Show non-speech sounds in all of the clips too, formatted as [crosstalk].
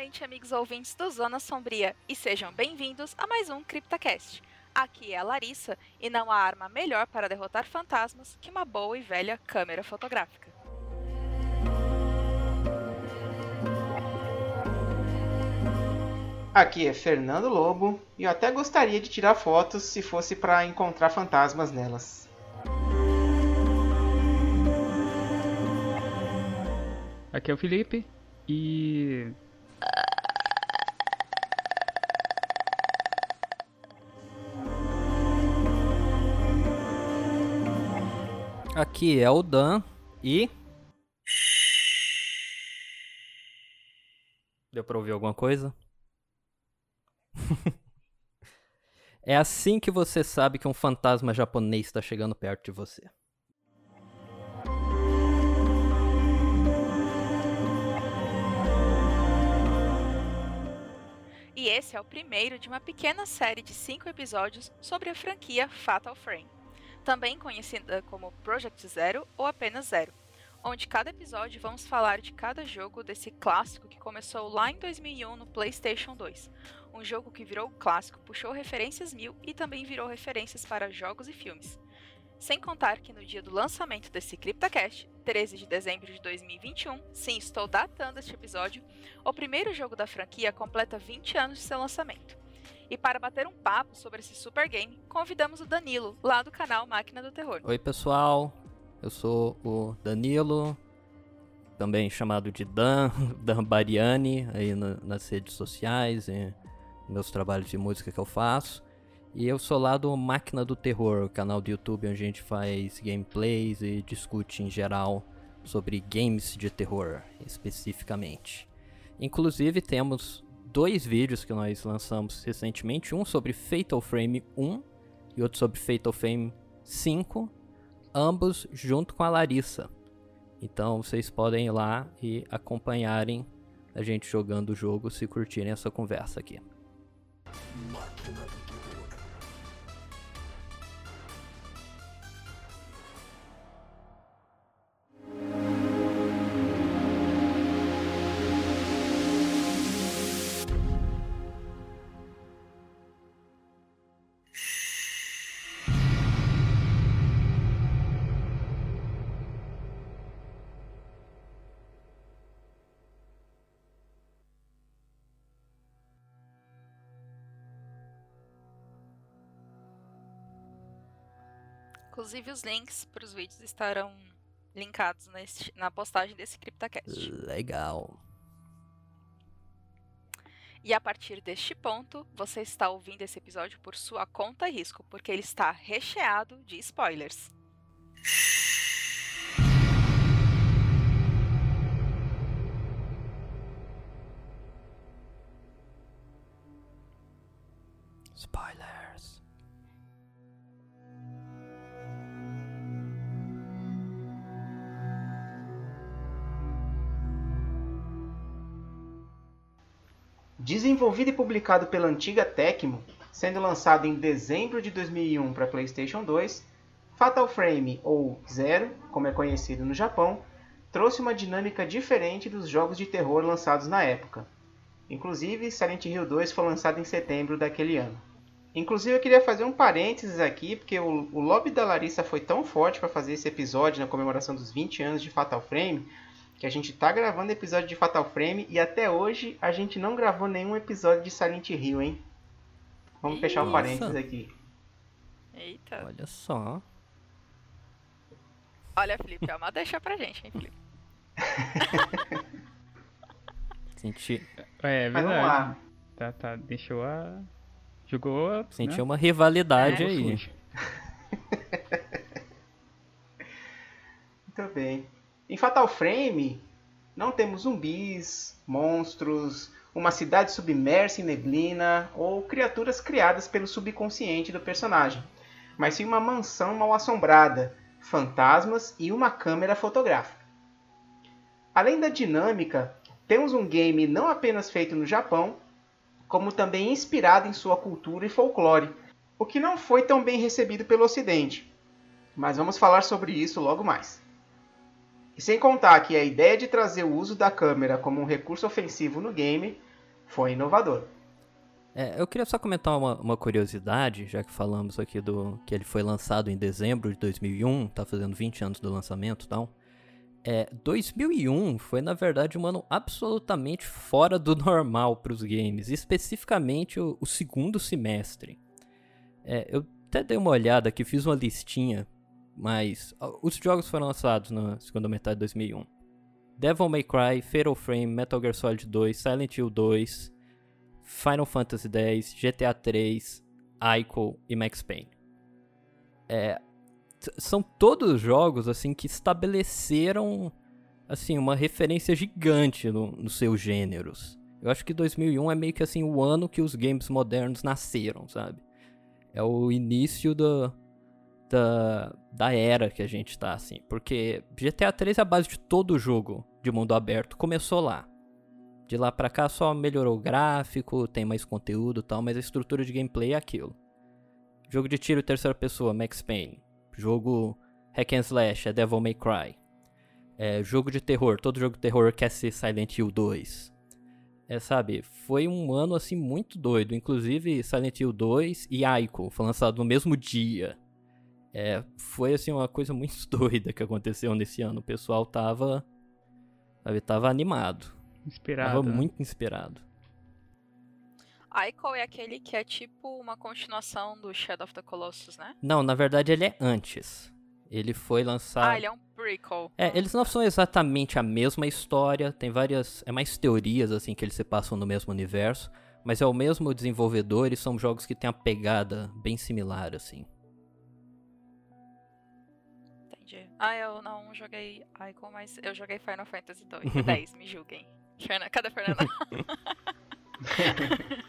novamente, amigos ouvintes do Zona Sombria, e sejam bem-vindos a mais um CryptaCast. Aqui é a Larissa, e não há arma melhor para derrotar fantasmas que uma boa e velha câmera fotográfica. Aqui é Fernando Lobo, e eu até gostaria de tirar fotos se fosse para encontrar fantasmas nelas. Aqui é o Felipe e. Aqui é o Dan e. Deu pra ouvir alguma coisa? [laughs] é assim que você sabe que um fantasma japonês está chegando perto de você. E esse é o primeiro de uma pequena série de cinco episódios sobre a franquia Fatal Frame, também conhecida como Project Zero ou apenas Zero, onde cada episódio vamos falar de cada jogo desse clássico que começou lá em 2001 no PlayStation 2. Um jogo que virou clássico, puxou referências mil e também virou referências para jogos e filmes. Sem contar que no dia do lançamento desse CryptoCast, 13 de dezembro de 2021, sim, estou datando este episódio, o primeiro jogo da franquia completa 20 anos de seu lançamento. E para bater um papo sobre esse super game, convidamos o Danilo, lá do canal Máquina do Terror. Oi, pessoal. Eu sou o Danilo, também chamado de Dan, [laughs] Dan Bariani, aí na, nas redes sociais, e meus trabalhos de música que eu faço. E eu sou lá do Máquina do Terror, o canal do YouTube onde a gente faz gameplays e discute em geral sobre games de terror, especificamente. Inclusive temos dois vídeos que nós lançamos recentemente, um sobre Fatal Frame 1 e outro sobre Fatal Frame 5, ambos junto com a Larissa. Então vocês podem ir lá e acompanharem a gente jogando o jogo se curtirem essa conversa aqui. Inclusive, os links para os vídeos estarão linkados nesse, na postagem desse CryptoCast. Legal. E a partir deste ponto, você está ouvindo esse episódio por sua conta e risco, porque ele está recheado de spoilers. Spoilers. Desenvolvido e publicado pela antiga Tecmo, sendo lançado em dezembro de 2001 para PlayStation 2, Fatal Frame, ou Zero, como é conhecido no Japão, trouxe uma dinâmica diferente dos jogos de terror lançados na época. Inclusive, Silent Hill 2 foi lançado em setembro daquele ano. Inclusive, eu queria fazer um parênteses aqui, porque o, o lobby da Larissa foi tão forte para fazer esse episódio na comemoração dos 20 anos de Fatal Frame, que a gente tá gravando episódio de Fatal Frame e até hoje a gente não gravou nenhum episódio de Silent Hill, hein? Vamos fechar o um parênteses aqui. Eita. Olha só. Olha, Felipe, é uma deixa pra gente, hein, Felipe? [laughs] Senti, É, é Mas vamos verdade. lá. Tá, tá. Deixou a. Jogou. senti né? uma rivalidade É. aí. [laughs] Muito bem. Em Fatal Frame, não temos zumbis, monstros, uma cidade submersa em neblina ou criaturas criadas pelo subconsciente do personagem, mas sim uma mansão mal assombrada, fantasmas e uma câmera fotográfica. Além da dinâmica, temos um game não apenas feito no Japão, como também inspirado em sua cultura e folclore, o que não foi tão bem recebido pelo Ocidente. Mas vamos falar sobre isso logo mais. E sem contar que a ideia de trazer o uso da câmera como um recurso ofensivo no game foi inovador. É, eu queria só comentar uma, uma, curiosidade, já que falamos aqui do que ele foi lançado em dezembro de 2001, tá fazendo 20 anos do lançamento e tal. É, 2001 foi na verdade um ano absolutamente fora do [laughs] normal para os games, especificamente o, o segundo semestre. É, eu até dei uma olhada aqui, fiz uma listinha, mas os jogos foram lançados na segunda metade de 2001. Devil May Cry, Fatal Frame, Metal Gear Solid 2, Silent Hill 2, Final Fantasy X, GTA 3, Ico e Max Payne. É, são todos jogos assim que estabeleceram assim uma referência gigante no, nos seus gêneros. Eu acho que 2001 é meio que assim o ano que os games modernos nasceram, sabe? É o início do, da, da era que a gente tá assim, porque GTA 3 é a base de todo jogo de mundo aberto, começou lá. De lá pra cá só melhorou o gráfico, tem mais conteúdo e tal, mas a estrutura de gameplay é aquilo. Jogo de tiro terceira pessoa, Max Payne. Jogo hack and slash é Devil May Cry. É, jogo de terror, todo jogo de terror quer ser Silent Hill 2. É, sabe, foi um ano assim muito doido. Inclusive Silent Hill 2 e Ico foi lançado no mesmo dia. É, foi assim uma coisa muito [laughs] doida que aconteceu nesse ano. O pessoal tava, sabe, tava animado. Inspirado. Tava muito inspirado. Ico é aquele que é tipo uma continuação do Shadow of the Colossus, né? Não, na verdade ele é antes. Ele foi lançado. Ah, ele é um prequel. É, eles não são exatamente a mesma história, tem várias. É mais teorias, assim, que eles se passam no mesmo universo. Mas é o mesmo desenvolvedor e são jogos que têm a pegada bem similar, assim. Entendi. Ah, eu não joguei Icon, mas eu joguei Final Fantasy 2, 10, [laughs] me julguem. Cadê Fernanda? [laughs]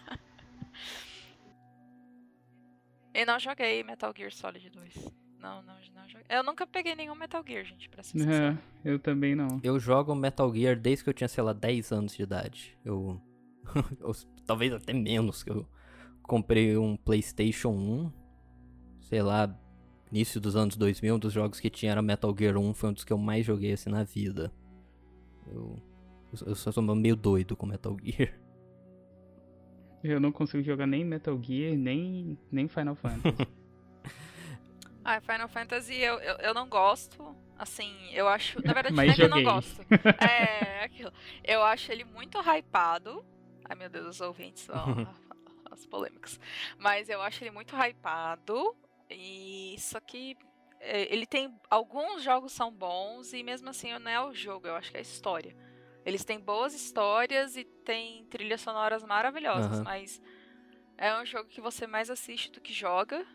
e não joguei Metal Gear Solid 2. Não, não, não joguei. Eu nunca peguei nenhum Metal Gear, gente, pra ser sincero. É, eu também não. Eu jogo Metal Gear desde que eu tinha, sei lá, 10 anos de idade. Eu. [laughs] eu talvez até menos, que eu comprei um PlayStation 1. Sei lá, início dos anos 2000. Um dos jogos que tinha era Metal Gear 1. Foi um dos que eu mais joguei assim na vida. Eu. Eu sou meio doido com Metal Gear. [laughs] Eu não consigo jogar nem Metal Gear, nem, nem Final Fantasy. [laughs] ah, Final Fantasy eu, eu, eu, não gosto. Assim, eu acho. Na verdade, não é que eu não gosto. [laughs] É, é aquilo. Eu acho ele muito hypado. Ai meu Deus, os ouvintes, ó, as polêmicas. Mas eu acho ele muito hypado. E só que é, ele tem. Alguns jogos são bons e mesmo assim não é o jogo, eu acho que é a história. Eles têm boas histórias e têm trilhas sonoras maravilhosas, uhum. mas é um jogo que você mais assiste do que joga.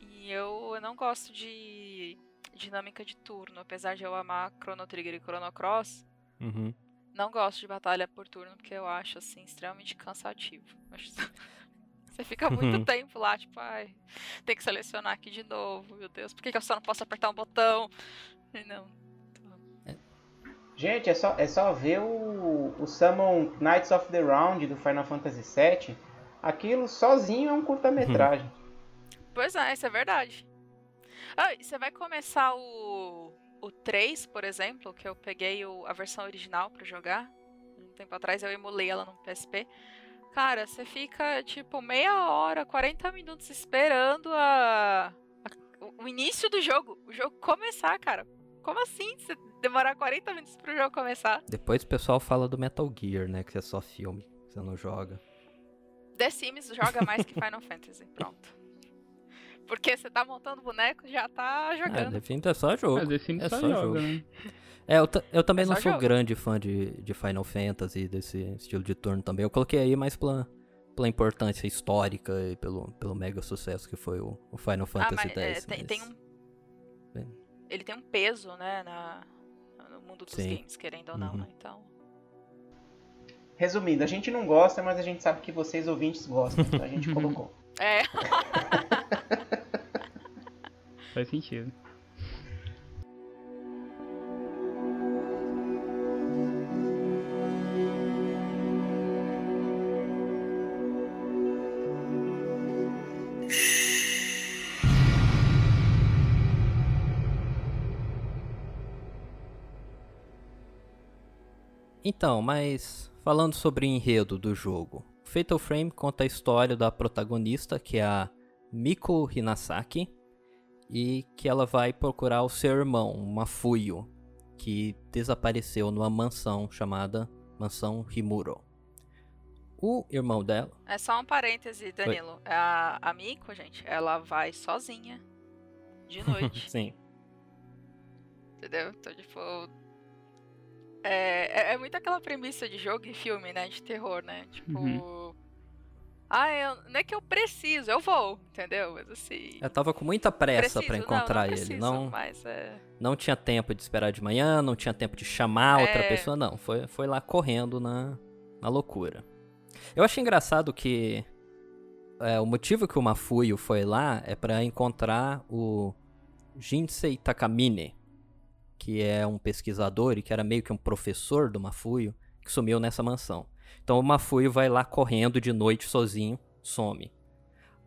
E eu, eu não gosto de dinâmica de turno, apesar de eu amar Chrono Trigger e Chrono Cross. Uhum. Não gosto de batalha por turno porque eu acho assim extremamente cansativo. [laughs] Você fica muito tempo lá, tipo, ai, tem que selecionar aqui de novo, meu Deus, por que, que eu só não posso apertar um botão? Não, Gente, é só, é só ver o, o Summon Knights of the Round do Final Fantasy VII. Aquilo sozinho é um curta-metragem. Pois é, isso é verdade. Ah, você vai começar o, o 3, por exemplo, que eu peguei o, a versão original para jogar. Um tempo atrás eu emulei ela no PSP. Cara, você fica tipo meia hora, 40 minutos esperando a, a, o início do jogo. O jogo começar, cara. Como assim? Você demorar 40 minutos pro jogo começar? Depois o pessoal fala do Metal Gear, né? Que é só filme, você não joga. The Sims joga mais que Final [laughs] Fantasy, pronto. Porque você tá montando boneco já tá jogando. É, The Sims é só jogo. É, The Sims é só, só jogo. Né? [laughs] É, eu, eu também é não sou jogo. grande fã de, de Final Fantasy, desse estilo de turno também. Eu coloquei aí mais pela, pela importância histórica e pelo, pelo mega sucesso que foi o, o Final Fantasy ah, X. É, tem, mas... tem um ele tem um peso, né, na, no mundo dos Sim. games, querendo ou não, uhum. né? Então. Resumindo, a gente não gosta, mas a gente sabe que vocês ouvintes gostam, então a gente [laughs] colocou. É. [laughs] [laughs] Faz sentido. Então, mas falando sobre o enredo do jogo, Fatal Frame conta a história da protagonista, que é a Miko Hinasaki, e que ela vai procurar o seu irmão, Mafuyo, que desapareceu numa mansão chamada Mansão Himuro. O irmão dela. É só um parêntese, Danilo. A, a Miko, gente, ela vai sozinha. De [laughs] noite. Sim. Entendeu? Então, tipo. É, é, é, muito aquela premissa de jogo e filme, né? De terror, né? Tipo. Uhum. Ah, eu, não é que eu preciso, eu vou, entendeu? Mas assim. Eu tava com muita pressa para encontrar não, não preciso, ele. Não, mas, é... não tinha tempo de esperar de manhã, não tinha tempo de chamar outra é... pessoa, não. Foi, foi lá correndo na, na loucura. Eu achei engraçado que é, o motivo que o Mafuio foi lá é para encontrar o Jinsei Takamine, que é um pesquisador e que era meio que um professor do Mafuio, que sumiu nessa mansão. Então o Mafuio vai lá correndo de noite sozinho, some.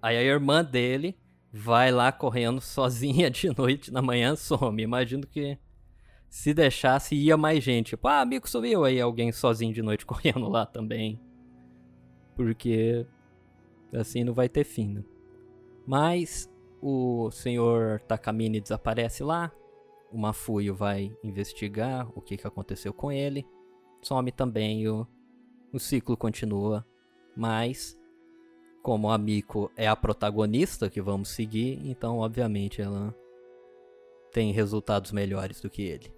Aí a irmã dele vai lá correndo [laughs] sozinha de noite, na manhã some. Imagino que se deixasse ia mais gente. Tipo, ah, amigo sumiu. Aí alguém sozinho de noite [laughs] correndo lá também. Porque assim não vai ter fim. Né? Mas o senhor Takamine desaparece lá. O Mafuio vai investigar o que, que aconteceu com ele. Some também o, o ciclo continua. Mas, como a Miko é a protagonista que vamos seguir, então obviamente ela tem resultados melhores do que ele.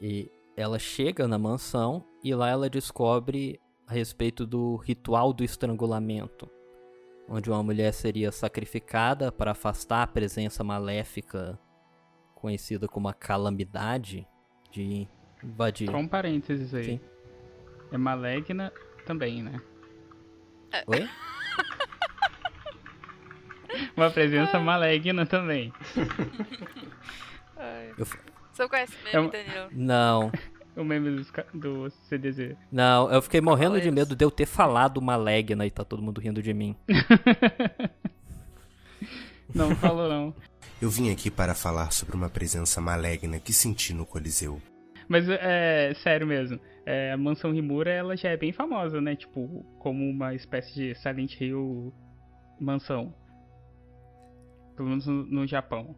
E ela chega na mansão e lá ela descobre a respeito do ritual do estrangulamento, onde uma mulher seria sacrificada para afastar a presença maléfica conhecida como a calamidade de invadir. Só um parênteses aí. Sim. É maligna também, né? É. Oi? [laughs] Uma presença maligna também. Eu... Você conhece mesmo, é Danilo? Não [laughs] o meme do, do CDZ. Não, eu fiquei morrendo de medo de eu ter falado Malegna e tá todo mundo rindo de mim. [laughs] não falou não. Eu vim aqui para falar sobre uma presença maligna que senti no Coliseu. Mas é sério mesmo. É, a mansão Rimura ela já é bem famosa, né? Tipo, como uma espécie de Silent Hill mansão. Pelo menos no, no Japão.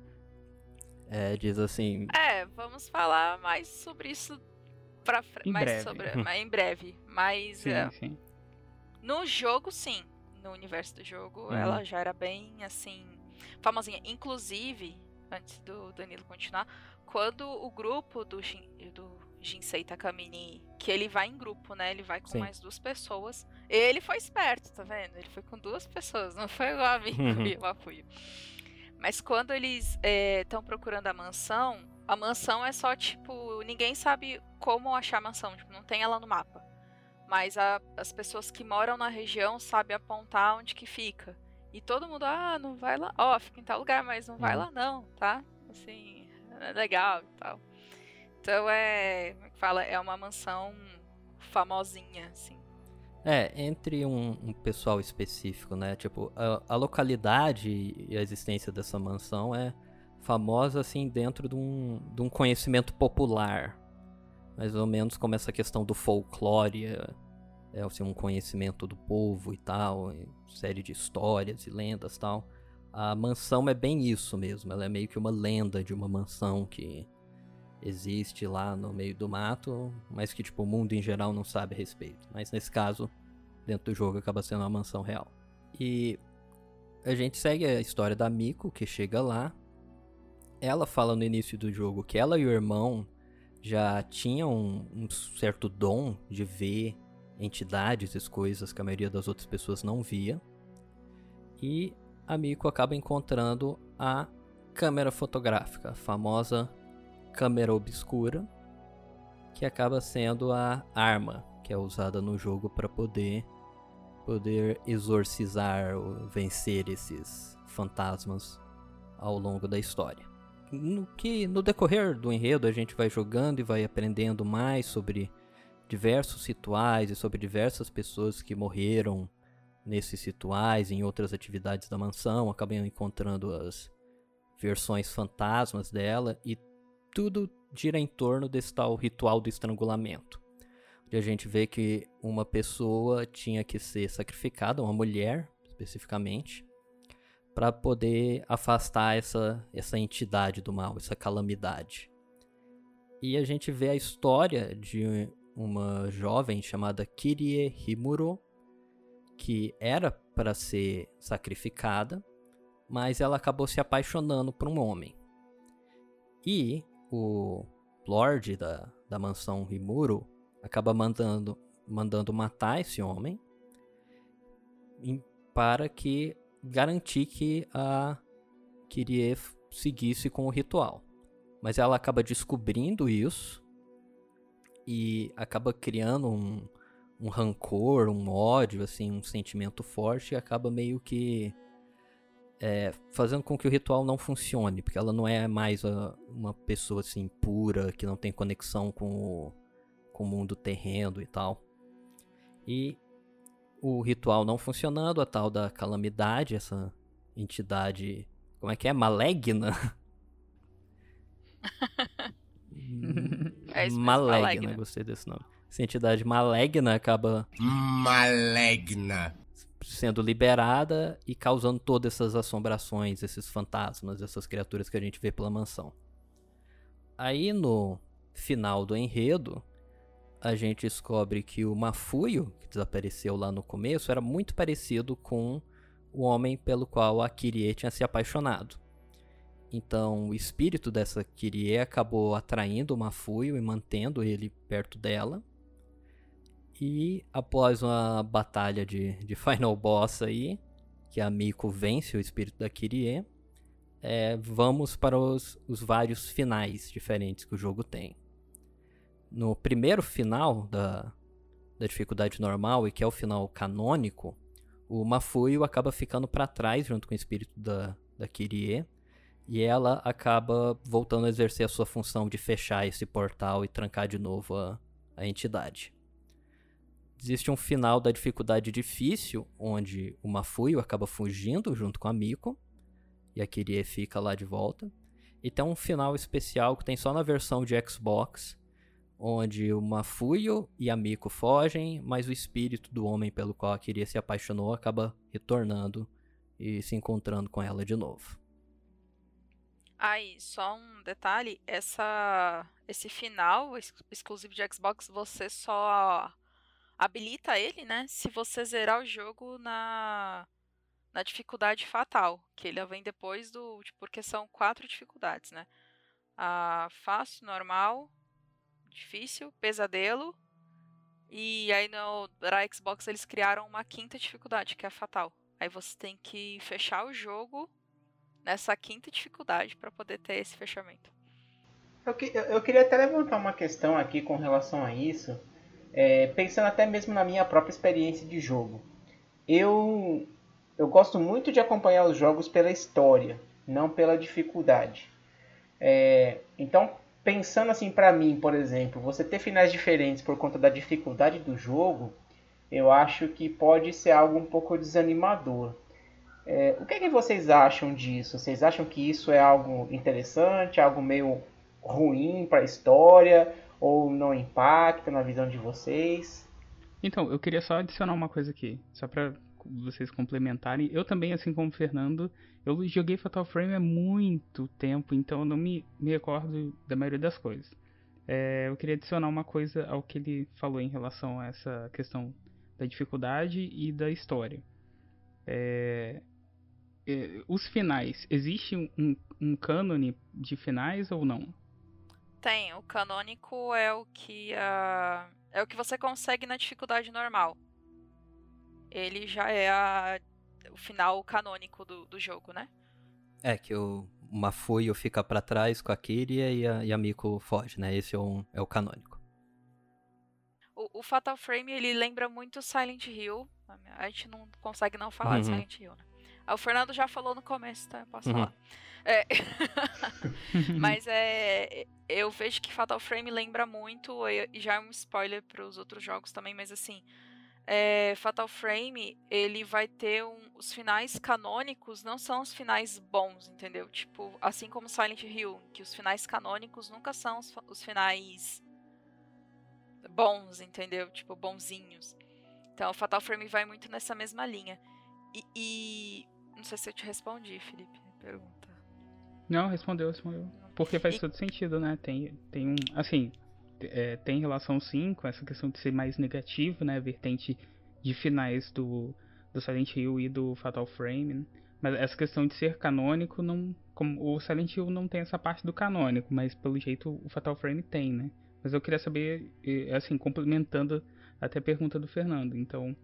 É, diz assim. É, vamos falar mais sobre isso pra em mais breve. sobre [laughs] em breve, mas sim, é, sim. no jogo sim, no universo do jogo uhum. ela já era bem assim famosinha, inclusive antes do Danilo continuar, quando o grupo do Shin, do Jinsei Takamine, que ele vai em grupo, né? Ele vai com sim. mais duas pessoas. Ele foi esperto, tá vendo? Ele foi com duas pessoas, não foi igual a mim uhum. e o Apuio. Mas quando eles estão é, procurando a mansão, a mansão é só tipo. Ninguém sabe como achar a mansão, tipo, não tem ela no mapa. Mas a, as pessoas que moram na região sabem apontar onde que fica. E todo mundo, ah, não vai lá. Ó, oh, fica em tal lugar, mas não vai uhum. lá não, tá? Assim, é legal e tal. Então é. Como é que fala? É uma mansão famosinha, assim. É, entre um, um pessoal específico, né? Tipo, a, a localidade e a existência dessa mansão é famosa assim dentro de um, de um conhecimento popular. Mais ou menos como essa questão do folclore, é, assim, um conhecimento do povo e tal, série de histórias e lendas tal. A mansão é bem isso mesmo, ela é meio que uma lenda de uma mansão que existe lá no meio do mato, mas que tipo o mundo em geral não sabe a respeito. Mas nesse caso, dentro do jogo acaba sendo uma mansão real. E a gente segue a história da Miko que chega lá ela fala no início do jogo que ela e o irmão já tinham um certo dom de ver entidades e coisas que a maioria das outras pessoas não via. E a Miko acaba encontrando a câmera fotográfica, a famosa câmera obscura, que acaba sendo a arma que é usada no jogo para poder poder exorcizar ou vencer esses fantasmas ao longo da história no que no decorrer do enredo a gente vai jogando e vai aprendendo mais sobre diversos rituais e sobre diversas pessoas que morreram nesses rituais em outras atividades da mansão, acabei encontrando as versões fantasmas dela e tudo gira em torno desse tal ritual do estrangulamento. E a gente vê que uma pessoa tinha que ser sacrificada, uma mulher especificamente, para poder afastar essa, essa entidade do mal, essa calamidade. E a gente vê a história de uma jovem chamada Kirie Himuro, que era para ser sacrificada, mas ela acabou se apaixonando por um homem. E o Lorde da, da mansão Himuro acaba mandando, mandando matar esse homem em, para que garantir que a Kirie seguisse com o ritual. Mas ela acaba descobrindo isso e acaba criando um, um rancor, um ódio, assim, um sentimento forte e acaba meio que é, fazendo com que o ritual não funcione, porque ela não é mais a, uma pessoa assim pura, que não tem conexão com o, com o mundo terreno e tal. E o ritual não funcionando, a tal da calamidade, essa entidade, como é que é? Malegna? [laughs] [laughs] é malegna, malegna. gostei desse nome. Essa entidade malegna acaba Malegna. sendo liberada e causando todas essas assombrações, esses fantasmas, essas criaturas que a gente vê pela mansão. Aí no final do enredo, a gente descobre que o Mafuio, que desapareceu lá no começo, era muito parecido com o homem pelo qual a Kirie tinha se apaixonado. Então, o espírito dessa Kirie acabou atraindo o Mafuio e mantendo ele perto dela. E após uma batalha de, de Final Boss aí, que a Miko vence o espírito da Kirie, é, vamos para os, os vários finais diferentes que o jogo tem. No primeiro final da, da dificuldade normal, e que é o final canônico, o Mafuio acaba ficando para trás junto com o espírito da, da e ela acaba voltando a exercer a sua função de fechar esse portal e trancar de novo a, a entidade. Existe um final da dificuldade difícil, onde o Mafuio acaba fugindo junto com a Miko, e a Kirie fica lá de volta. E tem um final especial que tem só na versão de Xbox, onde o Mafuio e a Miko fogem, mas o espírito do homem pelo qual a Kirie se apaixonou acaba retornando e se encontrando com ela de novo. Aí, só um detalhe, essa esse final ex exclusivo de Xbox, você só habilita ele, né, se você zerar o jogo na na dificuldade fatal, que ele vem depois do, porque são quatro dificuldades, né? A fácil, normal, difícil, pesadelo, e aí no pra Xbox eles criaram uma quinta dificuldade, que é a fatal. Aí você tem que fechar o jogo nessa quinta dificuldade para poder ter esse fechamento. Eu, que- eu- queria até levantar uma questão aqui com relação a isso, é, pensando até mesmo na minha própria experiência de jogo. Eu, eu gosto muito de acompanhar os jogos pela história, não pela dificuldade. É, então, pensando assim pra mim, por exemplo, você ter finais diferentes por conta da dificuldade do jogo, eu acho que pode ser algo um pouco desanimador. É, o que, é que vocês acham disso? Vocês acham que isso é algo interessante, algo meio ruim para a história, ou não impacta na visão de vocês? Então, eu queria só adicionar uma coisa aqui, só pra vocês complementarem. Eu também, assim como o Fernando, eu joguei Fatal Frame há muito tempo, então eu não me, me recordo da maioria das coisas. É, eu queria adicionar uma coisa ao que ele falou em relação a essa questão da dificuldade e da história. É, os finais, existe um, um, cânone de finais ou não? Tem, o canônico é o que a é o que você consegue na dificuldade normal. Ele já é a- o final canônico do, do jogo, né? É que o Mafuio fica pra trás com a Kiria e a, e a Miko foge, né? Esse é, um, é o canônico. O, o Fatal Frame ele lembra muito Silent Hill. A gente não consegue não falar de Uhum. Silent Hill, né? Ah, O Fernando já falou no começo, tá? Eu posso Uhum. falar. É, [laughs] mas é. Eu vejo que Fatal Frame lembra muito, e já é um spoiler para os outros jogos também, mas assim. é, Fatal Frame, ele vai ter um, os finais canônicos não são os finais bons, entendeu? Tipo, assim como Silent Hill, que os finais canônicos nunca são os, os finais bons, entendeu? Tipo, bonzinhos. Então, Fatal Frame vai muito nessa mesma linha. E, e... não sei se eu te respondi, Felipe, pergunta. Não, respondeu, respondeu. Porque faz e... todo sentido, né? Tem, tem um, assim, é, tem relação sim com essa questão de ser mais negativo, né? Vertente de finais do, do Silent Hill e do Fatal Frame. Né? Mas essa questão de ser canônico, não, como o Silent Hill não tem essa parte do canônico, mas pelo jeito o Fatal Frame tem, né? Mas eu queria saber, assim, complementando até a pergunta do Fernando. Então,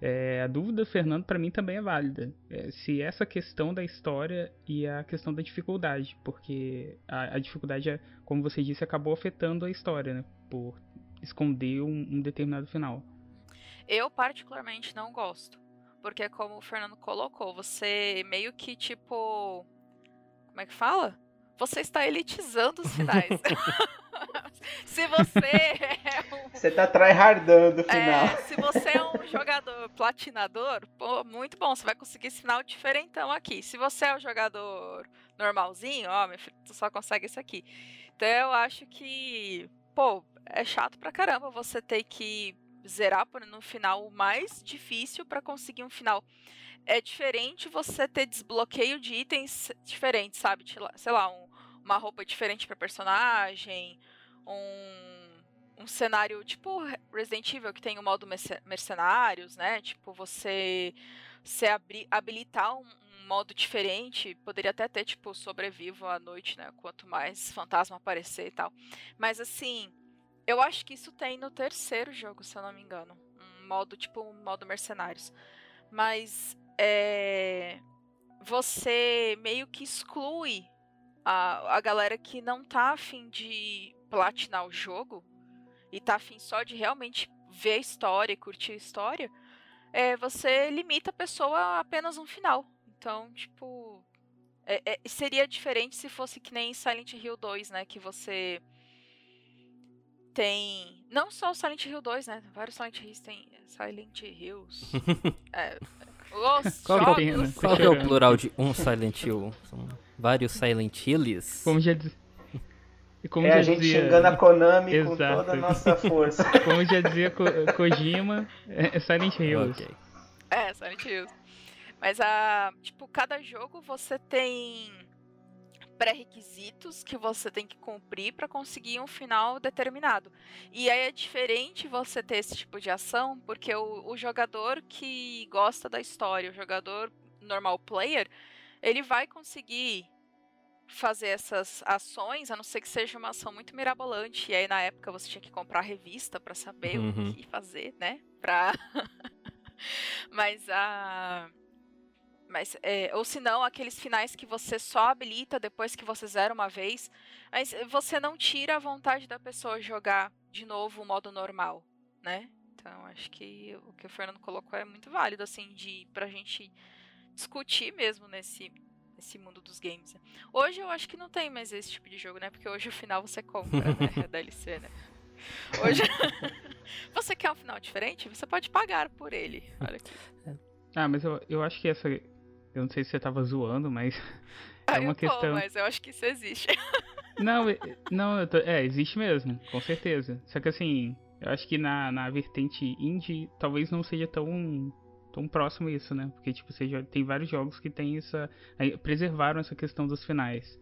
é, a dúvida do Fernando para mim também é válida. É, se essa questão da história e a questão da dificuldade, porque a, a, dificuldade, é, como você disse, acabou afetando a história, né? Por esconder um, um determinado final. Eu particularmente não gosto. Porque como o Fernando colocou, você meio que tipo. Como é que fala? Você está elitizando os finais. [laughs] [laughs] se você. Você tá tryhardando o final. É, se você é um jogador platinador, pô, muito bom, você vai conseguir esse final diferentão aqui. Se você é um jogador normalzinho, ó, meu filho, tu só consegue isso aqui. Então eu acho que, pô, é chato pra caramba você ter que zerar no final mais difícil para conseguir um final. É diferente você ter desbloqueio de itens diferentes, sabe? Sei lá, um, uma roupa diferente para personagem, um, um cenário tipo Resident Evil que tem o modo mercenários, né? Tipo, você, você abri, habilitar um, um modo diferente, poderia até ter, tipo, sobrevivo à noite, né? Quanto mais fantasma aparecer e tal. Mas assim, eu acho que isso tem no terceiro jogo, se eu não me engano. Um modo, tipo, um modo mercenários. Mas é, você meio que exclui a, a galera que não tá afim de platinar o jogo e tá afim só de realmente ver a história e curtir a história. É, você limita a pessoa a apenas um final. Então, tipo. É, é, seria diferente se fosse que nem Silent Hill 2, né? Que você tem. Não só o Silent Hill 2, né? Vários Silent Hills tem Silent Hills. [laughs] é, os [laughs] qual, jogos... Pena, qual é o plural de um Silent Hill? São vários Silent Hills? Como já diz... Como é já a gente dizia... xingando a Konami Exato. com toda a nossa força. [laughs] Como já dizia Ko Kojima, é Silent Hills. Okay. É, Silent Hills. Mas a. Tipo, cada jogo você tem pré-requisitos que você tem que cumprir para conseguir um final determinado. E aí é diferente você ter esse tipo de ação, porque o, o jogador que gosta da história, o jogador normal player, ele vai conseguir fazer essas ações, a não ser que seja uma ação muito mirabolante. E aí na época você tinha que comprar revista para saber uhum. o que fazer, né? Pra... [laughs] Mas a mas, é, ou se não, aqueles finais que você só habilita depois que você zera uma vez. Mas você não tira a vontade da pessoa jogar de novo o modo normal, né? Então, acho que o que o Fernando colocou é muito válido, assim, de, pra gente discutir mesmo nesse, nesse mundo dos games. Hoje eu acho que não tem mais esse tipo de jogo, né? Porque hoje o final você compra, né? A DLC, né? Hoje, [laughs] você quer um final diferente? Você pode pagar por ele. Olha aqui. Ah, mas eu, eu acho que essa eu não sei se você tava zoando, mas. [laughs] é uma questão. Tô, mas eu acho que isso existe. [laughs] não, não, tô... é, existe mesmo, com certeza. Só que assim, eu acho que na, na vertente indie talvez não seja tão tão próximo isso, né? Porque tipo, seja, tem vários jogos que tem essa preservaram essa questão dos finais.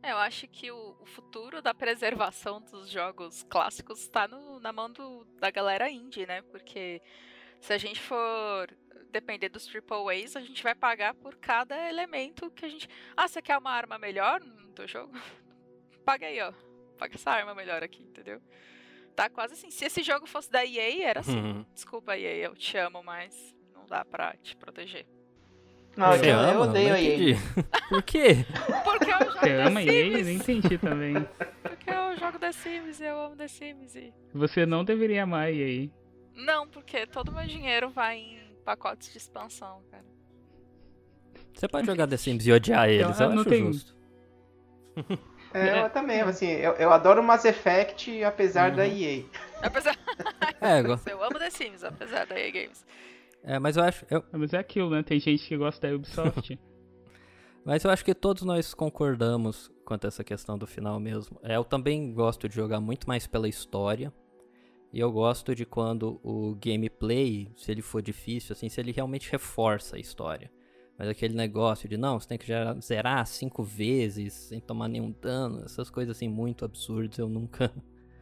É, eu acho que o, o, futuro da preservação dos jogos clássicos está na mão do, da galera indie, né? Porque se a gente for depender dos triple A's, a gente vai pagar por cada elemento que a gente. Ah, você quer uma arma melhor no teu jogo? [laughs] Paga aí, ó. Paga essa arma melhor aqui, entendeu? Tá quase assim. Se esse jogo fosse da EA, era assim. Uhum. Desculpa, EA, eu te amo, mas não dá pra te proteger. Não, Você eu, ama? eu odeio a EA. [laughs] Por quê? Porque eu jogo Você ama EA? Nem entendi também. Porque eu jogo The Sims e eu amo The Sims. E... Você não deveria amar a EA. Não, porque todo o meu dinheiro vai em pacotes de expansão, cara. Você pode jogar The Sims e odiar eles, eu, eu, eu acho tem... justo. É, eu também, assim, eu, eu adoro Mass Effect apesar uhum. da EA. [laughs] Apesar... [laughs] é, eu amo The Sims, apesar da EA Games. É, mas eu acho... Eu... Mas é aquilo, né? Tem gente que gosta da Ubisoft. [laughs] mas eu acho que todos nós concordamos quanto a essa questão do final mesmo. É, eu também gosto de jogar muito mais pela história. E eu gosto de quando o gameplay, se ele for difícil, assim, se ele realmente reforça a história. Mas aquele negócio de não, você tem que zerar cinco vezes sem tomar nenhum dano, essas coisas assim muito absurdas, eu nunca.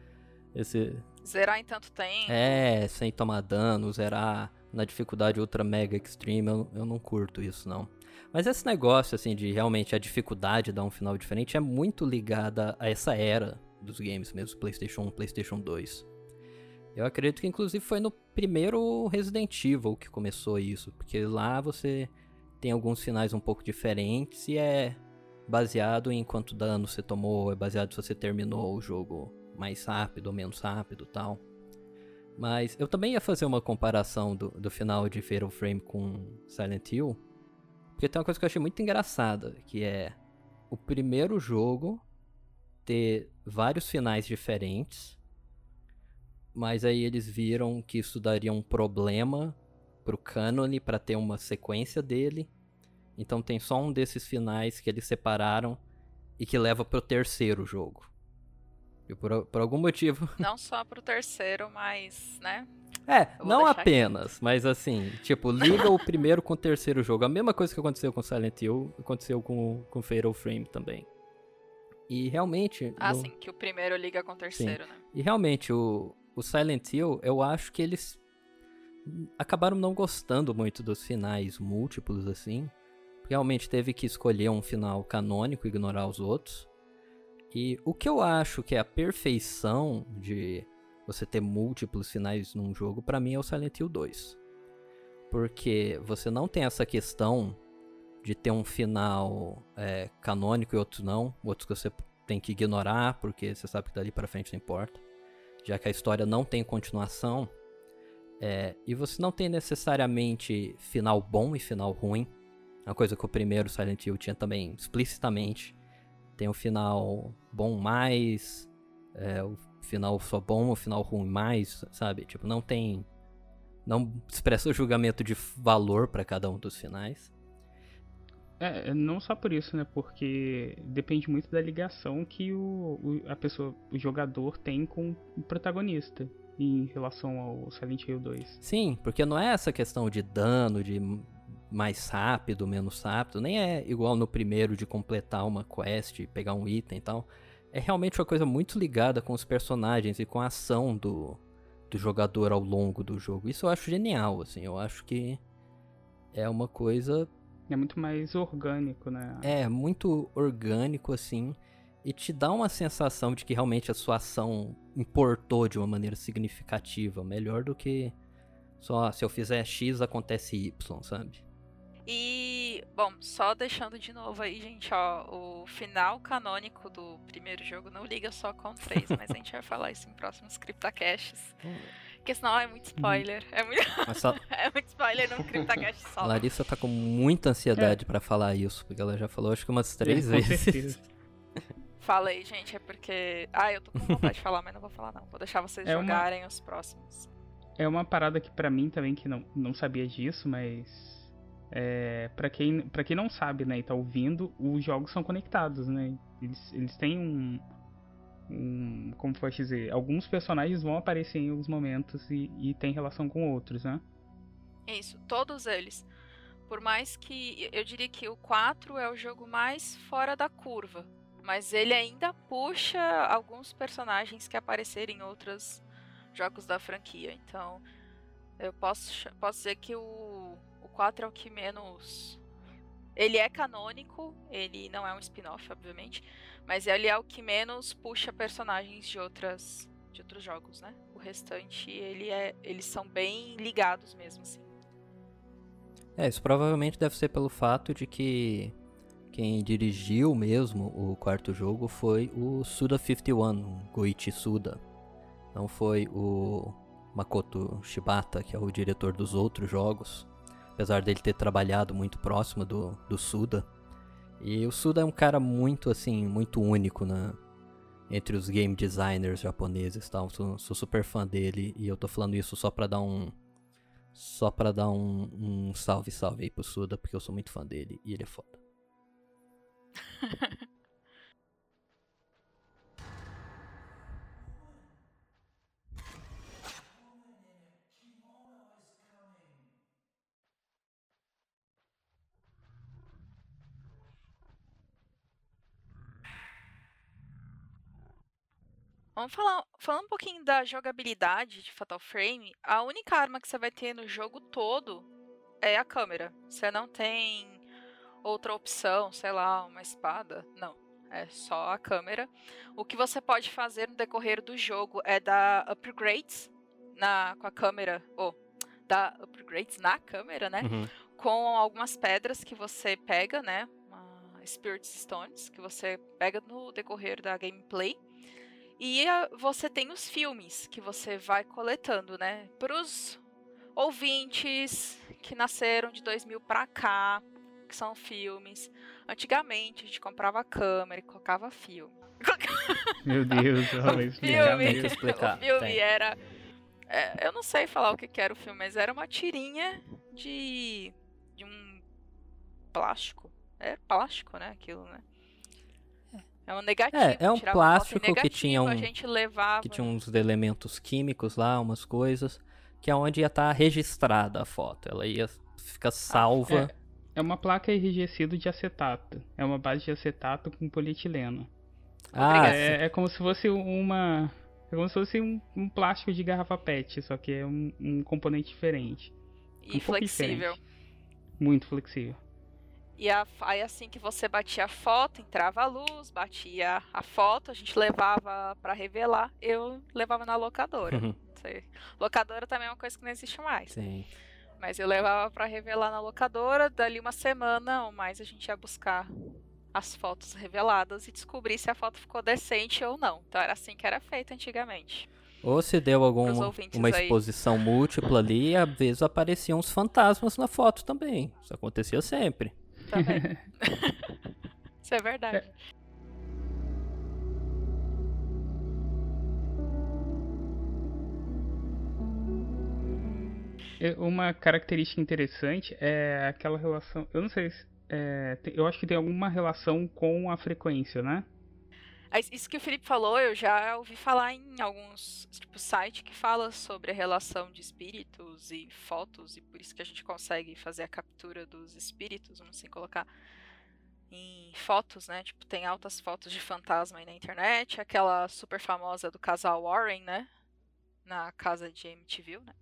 [laughs] Esse... Zerar em tanto tempo. É, sem tomar dano, zerar na dificuldade ultra mega extreme, eu, eu não curto isso não. Mas esse negócio, assim, de realmente a dificuldade dar um final diferente é muito ligada a essa era dos games mesmo, PlayStation 1, PlayStation 2. Eu acredito que inclusive foi no primeiro Resident Evil que começou isso, porque lá você tem alguns finais um pouco diferentes e é baseado em quanto dano você tomou, é baseado se você terminou o jogo mais rápido ou menos rápido tal. Mas eu também ia fazer uma comparação do, do final de Fatal Frame com Silent Hill, porque tem uma coisa que eu achei muito engraçada, que é o primeiro jogo ter vários finais diferentes, mas aí eles viram que isso daria um problema pro cânone para ter uma sequência dele. Então tem só um desses finais que eles separaram e que leva pro terceiro jogo. E por, por algum motivo. [laughs] Não só pro terceiro, mas, né? É, não apenas, aqui. mas assim, tipo, liga o primeiro com o terceiro jogo. A mesma coisa que aconteceu com Silent Hill, aconteceu com, com Fatal Frame também. E realmente. Ah, no... sim, que o primeiro liga com o terceiro, sim. né? E realmente, o, o Silent Hill, eu acho que eles acabaram não gostando muito dos finais múltiplos, assim. Realmente teve que escolher um final canônico e ignorar os outros. E o que eu acho que é a perfeição de você ter múltiplos finais num jogo, para mim é o Silent Hill 2. Porque você não tem essa questão de ter um final é, canônico e outros não, outros que você tem que ignorar, porque você sabe que dali para frente não importa. Já que a história não tem continuação, é, e você não tem necessariamente final bom e final ruim. Uma coisa que o primeiro Silent Hill tinha também explicitamente. Tem o final bom mais, é, o final só bom, o final ruim mais, sabe? Tipo, não tem. Não expressa o julgamento de valor para cada um dos finais. É, não só por isso, né? Porque depende muito da ligação que o, o, a pessoa, o jogador tem com o protagonista em relação ao Silent Hill 2. Sim, porque não é essa questão de dano, de mais rápido, menos rápido, nem é igual no primeiro de completar uma quest, pegar um item e tal. É realmente uma coisa muito ligada com os personagens e com a ação do, do jogador ao longo do jogo. Isso eu acho genial, assim, eu acho que é uma coisa é muito mais orgânico, né? É, muito orgânico, assim. E te dá uma sensação de que realmente a sua ação importou de uma maneira significativa. Melhor do que só se eu fizer X acontece Y, sabe? E, bom, só deixando de novo aí, gente, ó, o final canônico do primeiro jogo não liga só com 3, mas a gente vai falar isso em próximos CryptoCasts. Porque senão é muito spoiler. É muito, só... [laughs] é muito spoiler num CryptoCast só. Larissa tá com muita ansiedade é. para falar isso, porque ela já falou acho que umas três é, vezes. Fala aí, gente, é porque. Ah, eu tô com vontade de [laughs] falar, mas não vou falar, não. Vou deixar vocês é jogarem uma... os próximos. É uma parada que para mim também, que não, não sabia disso, mas. É, para quem, pra quem não sabe, né, e tá ouvindo, os jogos são conectados, né? Eles, eles têm um, um, como pode dizer, alguns personagens vão aparecer em alguns momentos e, e tem relação com outros, né? Isso, todos eles. Por mais que eu diria que o 4 é o jogo mais fora da curva, mas ele ainda puxa alguns personagens que apareceram em outros jogos da franquia. Então, eu posso, posso dizer que o, o 4 é o que menos. Ele é canônico, ele não é um spin-off, obviamente, mas ele é o que menos puxa personagens de outras de outros jogos, né? O restante, ele é, eles são bem ligados mesmo, assim. É, isso provavelmente deve ser pelo fato de que quem dirigiu mesmo o quarto jogo foi o Suda51, o Goichi Suda. Não foi o Makoto Shibata, que é o diretor dos outros jogos. Apesar dele ter trabalhado muito próximo do, do Suda. E o Suda é um cara muito, assim, muito único na, entre os game designers japoneses tal. Sou, sou super fã dele e eu tô falando isso só pra dar um. Só pra dar um, um salve, salve aí pro Suda, porque eu sou muito fã dele e ele é foda. [laughs] Vamos falar, falar um pouquinho da jogabilidade de Fatal Frame. A única arma que você vai ter no jogo todo é a câmera. Você não tem outra opção, sei lá, uma espada. Não. É só a câmera. O que você pode fazer no decorrer do jogo é dar upgrades na, com a câmera. Ou, oh, dar upgrades na câmera, né? Uhum. Com algumas pedras que você pega, né? Uma Spirit Stones, que você pega no decorrer da gameplay. E a, você tem os filmes que você vai coletando, né? Pros ouvintes que nasceram de 2000 pra cá, que são filmes. Antigamente a gente comprava câmera e colocava filme. Meu [laughs] Deus, isso. filme, que explicar, o filme tem. era. é, eu não sei falar o que que era o filme, mas era uma tirinha de. de um plástico. É plástico, né? Aquilo, né? É um negativo. É, é um plástico que negativo, tinha um- A gente levava. Que tinha uns elementos químicos lá, umas coisas, que é onde ia estar registrada a foto. Ela ia ficar salva. É uma placa enrijecida de acetato. É uma base de acetato com polietileno. Ah. É, é como se fosse uma. É como se fosse um, um plástico de garrafa PET, só que é um, um componente diferente. E um flexível. diferente. Muito flexível. E a- aí assim que você batia a foto, entrava a luz, batia a foto, a gente levava pra revelar, eu levava na locadora. Uhum. Locadora também é uma coisa que não existe mais. Sim. Mas eu levava pra revelar na locadora, dali uma semana ou mais a gente ia buscar as fotos reveladas e descobrir se a foto ficou decente ou não. Então era assim que era feito antigamente. Ou se deu alguma uma aí. exposição múltipla ali, às vezes apareciam uns fantasmas na foto também. Isso acontecia sempre. Também. [laughs] Isso é verdade. É, Uma característica interessante é aquela relação. Eu não sei se. é, eu acho que tem alguma relação com a frequência, né? Isso que o Felipe falou, eu já ouvi falar em alguns tipo, sites que fala sobre a relação de espíritos e fotos, e por isso que a gente consegue fazer a captura dos espíritos, vamos assim colocar, em fotos, né? Tipo, tem altas fotos de fantasma aí na internet, aquela super famosa do casal Warren, né? Na casa de MTV, né?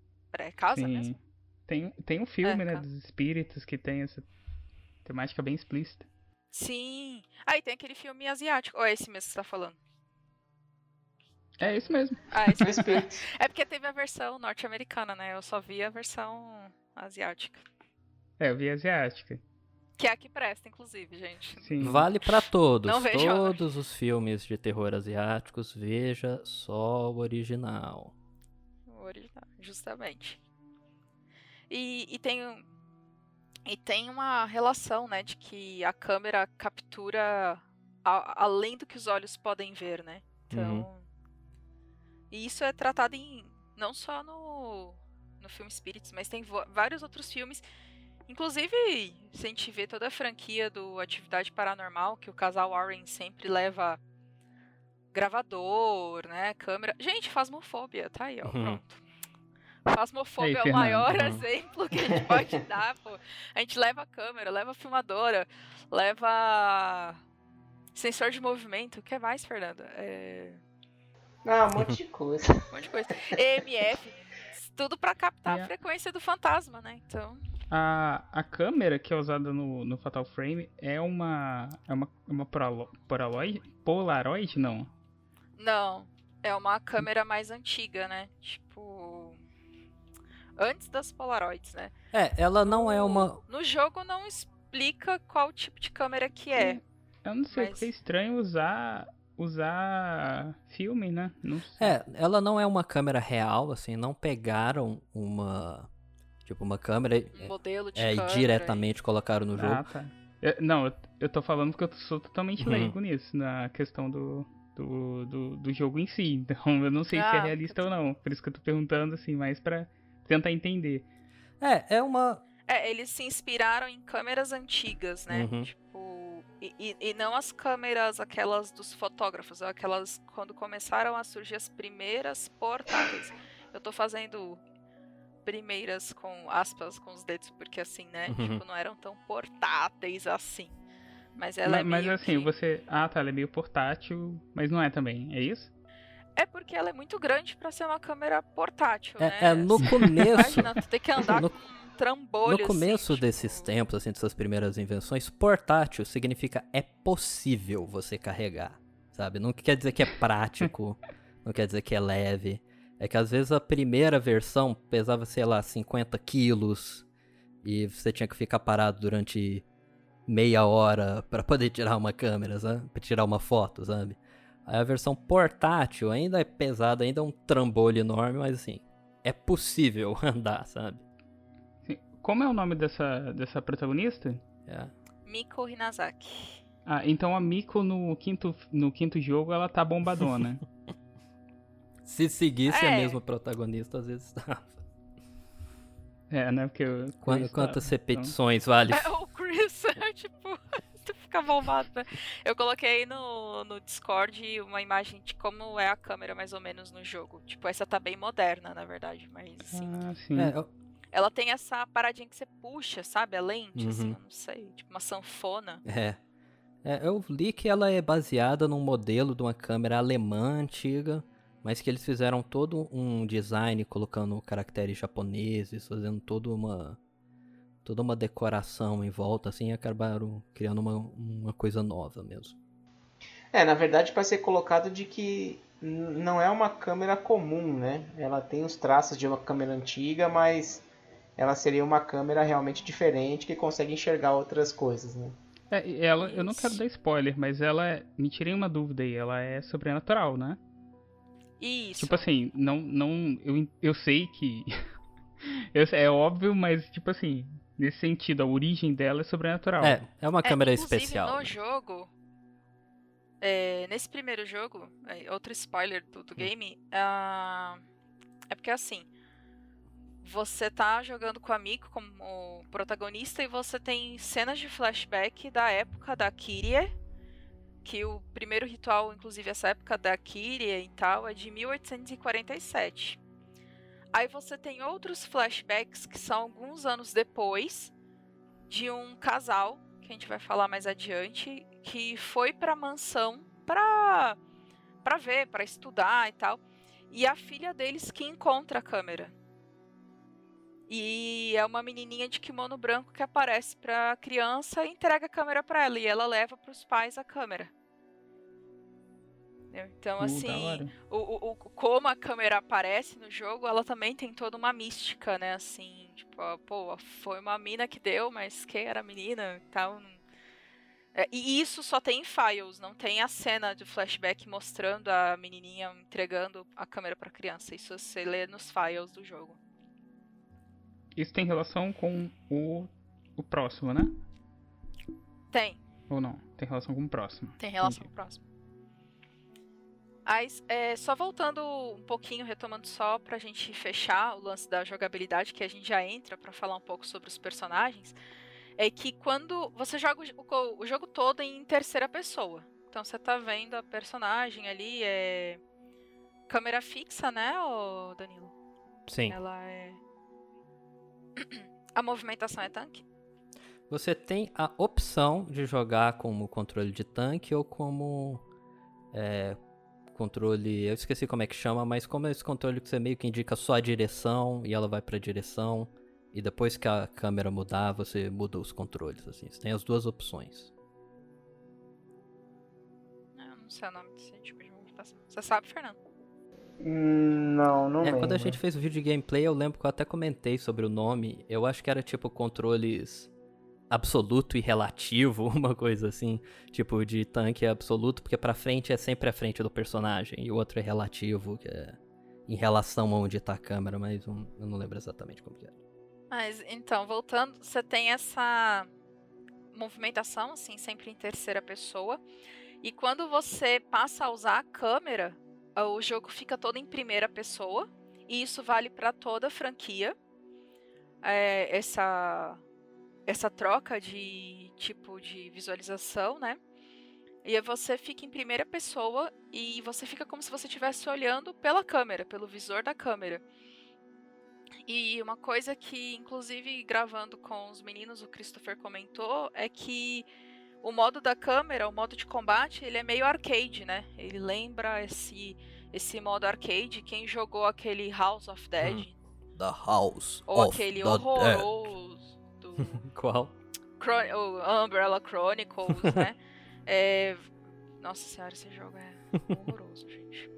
É casa Sim. mesmo? Tem, tem um filme, É, né, dos espíritos que tem essa temática bem explícita. Sim. Aí tem aquele filme asiático. Ou é esse mesmo que você tá falando? É isso mesmo. Ah, esse [laughs] O espírito. É porque teve a versão norte-americana, né? Eu só vi a versão asiática. É, eu vi asiática. Que é a que presta, inclusive, gente. Sim. Vale pra todos. Não vejo a. Todos os filmes de terror asiáticos, veja só o original. Original, justamente. E, e tem e tem uma relação, né, de que a câmera captura a- além do que os olhos podem ver, né? Então, e isso é tratado em não só no no filme Spirits, mas tem vários outros filmes. Inclusive, se a gente vê toda a franquia do Atividade Paranormal, que o casal Warren sempre leva gravador, né, câmera. Gente, Fasmofobia, tá aí, ó, Uhum. pronto. Fasmofobia Aí, é o maior exemplo que a gente pode [laughs] dar, pô. A gente leva a câmera, leva a filmadora, leva sensor de movimento. O que mais, Fernanda? É... Ah, um monte de coisa. [laughs] Um monte de coisa. EMF, tudo pra captar E a frequência do fantasma, né? Então, A, a câmera que é usada no, no Fatal Frame é uma. É uma, uma prolo- Polaroid? Polaroid? Não. Não, é uma câmera mais antiga, né? Tipo, antes das Polaroids, né? É, ela não é uma. No jogo não explica qual tipo de câmera que é. Eu não sei, Mas- porque é estranho usar. Usar filme, né? Não sei. É, ela não é uma câmera real, assim, não pegaram uma. Tipo, uma câmera Um modelo de é, e câmera. diretamente colocaram no jogo. Ah, tá. Eu- não, eu, eu tô falando porque eu sou totalmente Uhum. leigo nisso, na questão do, do, do, do jogo em si. [laughs] Então eu não sei se é Ah, realista ou não. Por isso que eu tô perguntando, assim, mais pra tentar entender. É, é uma. É, eles se inspiraram em câmeras antigas, né? Uhum. Tipo. E, e- e não as câmeras, aquelas dos fotógrafos, aquelas quando começaram a surgir as primeiras portáteis. Eu tô fazendo primeiras com aspas com os dedos, porque assim, né? Uhum. Tipo, não eram tão portáteis assim. Mas ela é mas meio assim, que- você. Ah, tá, ela é meio portátil, mas não é também, é isso? É porque ela é muito grande para ser uma câmera portátil, é, né? é, no começo. Imagina, tu tem que andar [laughs] No- com um trambolho. No começo assim, desses tipo... tempos, assim, dessas primeiras invenções, portátil significa é possível você carregar, sabe? Não quer dizer que é prático, [laughs] não quer dizer que é leve. É que às vezes a primeira versão pesava, sei lá, 50 quilos e você tinha que ficar parado durante meia hora pra poder tirar uma câmera, sabe? Pra tirar uma foto, sabe? Aí a versão portátil ainda é pesada, ainda é um trambolho enorme, mas assim, é possível [laughs] andar, sabe? Como é o nome dessa, dessa protagonista? É. Miko Hinazaki. Ah, então a Miko no quinto, no quinto jogo ela tá bombadona. [laughs] Se seguisse a É. mesma protagonista, às vezes tava. é, né? Porque eu, Quantas tava, repetições vale? [laughs] Tipo, tu fica bombado, né? Eu coloquei no, no Discord uma imagem de como é a câmera, mais ou menos, no jogo. Tipo, essa tá bem moderna, na verdade, mas assim. Ah, sim. É, eu- Ela tem essa paradinha que você puxa, sabe? A lente, assim, Uhum. eu não sei. Tipo uma sanfona. é. É, eu li que ela é baseada num modelo de uma câmera alemã antiga, mas que eles fizeram todo um design colocando caracteres japoneses, fazendo toda uma toda uma decoração em volta, assim, e acabaram criando uma, uma coisa nova mesmo. É, na verdade, para ser colocado de que não é uma câmera comum, né? Ela tem os traços de uma câmera antiga, mas ela seria uma câmera realmente diferente que consegue enxergar outras coisas, né? É, ela, eu não quero dar spoiler, mas ela é. Me tirei uma dúvida aí, ela é sobrenatural, né? Isso. Tipo assim, não. não eu, eu sei que. [laughs] eu é óbvio, mas tipo assim, nesse sentido, a origem dela é sobrenatural. É, é uma É, câmera inclusive, especial. No né? jogo, é, nesse primeiro jogo, é, outro spoiler do, Hum. do game, ah, é porque assim, você tá jogando com o amigo como protagonista e você tem cenas de flashback da época da Kyrie, que o primeiro ritual, inclusive essa época da Kyrie e tal, é de 1847. Aí você tem outros flashbacks que são alguns anos depois de um casal que a gente vai falar mais adiante que foi para mansão para para ver, para estudar e tal. E a filha deles que encontra a câmera. E é uma menininha de kimono branco que aparece pra criança e entrega a câmera pra ela e ela leva pros pais a câmera. Entendeu? Então, Uh, assim, o, o- o- como a câmera aparece no jogo, ela também tem toda uma mística, né? Assim, tipo, ó, pô, foi uma mina que deu, mas quem era a menina e tal. É, e isso só tem em files, não tem a cena de flashback mostrando a menininha entregando a câmera pra criança. Isso você lê nos files do jogo. Isso tem relação com o, o próximo, né? Tem, Ou não? Tem relação com o próximo. tem relação Entendi. com o próximo. Aí, é, só voltando um pouquinho, retomando só pra gente fechar o lance da jogabilidade, que a gente já entra pra falar um pouco sobre os personagens, é que quando você joga o, o- jogo todo em terceira pessoa. Então você tá vendo a personagem ali, é. Câmera fixa, né, ô Danilo? Sim. Ela é. [clears throat] A movimentação é tanque? Você tem a opção de jogar como controle de tanque ou como é, controle. Eu esqueci como é que chama, mas como é esse controle que você meio que indica só a direção e ela vai pra direção. E depois que a câmera mudar, você muda os controles. Assim. Você tem as duas opções. Eu não sei o nome desse tipo de movimentação. Você sabe, Fernando? Não, não É, lembro. quando a gente fez o vídeo de gameplay, eu lembro que eu até comentei sobre o nome. Eu acho que era tipo controles absoluto e relativo, [laughs] uma coisa assim. Tipo, de tanque é absoluto, porque pra frente é sempre a frente do personagem. E o outro é relativo, que é em relação a onde tá a câmera, mas um- eu não lembro exatamente como que é. Mas então, voltando, você tem essa movimentação, assim, sempre em terceira pessoa. E quando você passa a usar a câmera, ah, o jogo fica todo em primeira pessoa. E isso vale para toda a franquia. É, essa, essa troca de tipo de visualização, né? E você fica em primeira pessoa e você fica como se você estivesse olhando pela câmera, pelo visor da câmera. E uma coisa que, inclusive, gravando com os meninos, o Christopher comentou, é que o modo da câmera, o modo de combate, ele é meio arcade, né? Ele lembra esse esse modo arcade, quem jogou aquele House of Dead. Hum. The House. Ou of aquele the horroroso. Do... [laughs] Qual? Chron o Umbrella Chronicles, [laughs] né? É... Nossa senhora, esse jogo é horroroso, gente.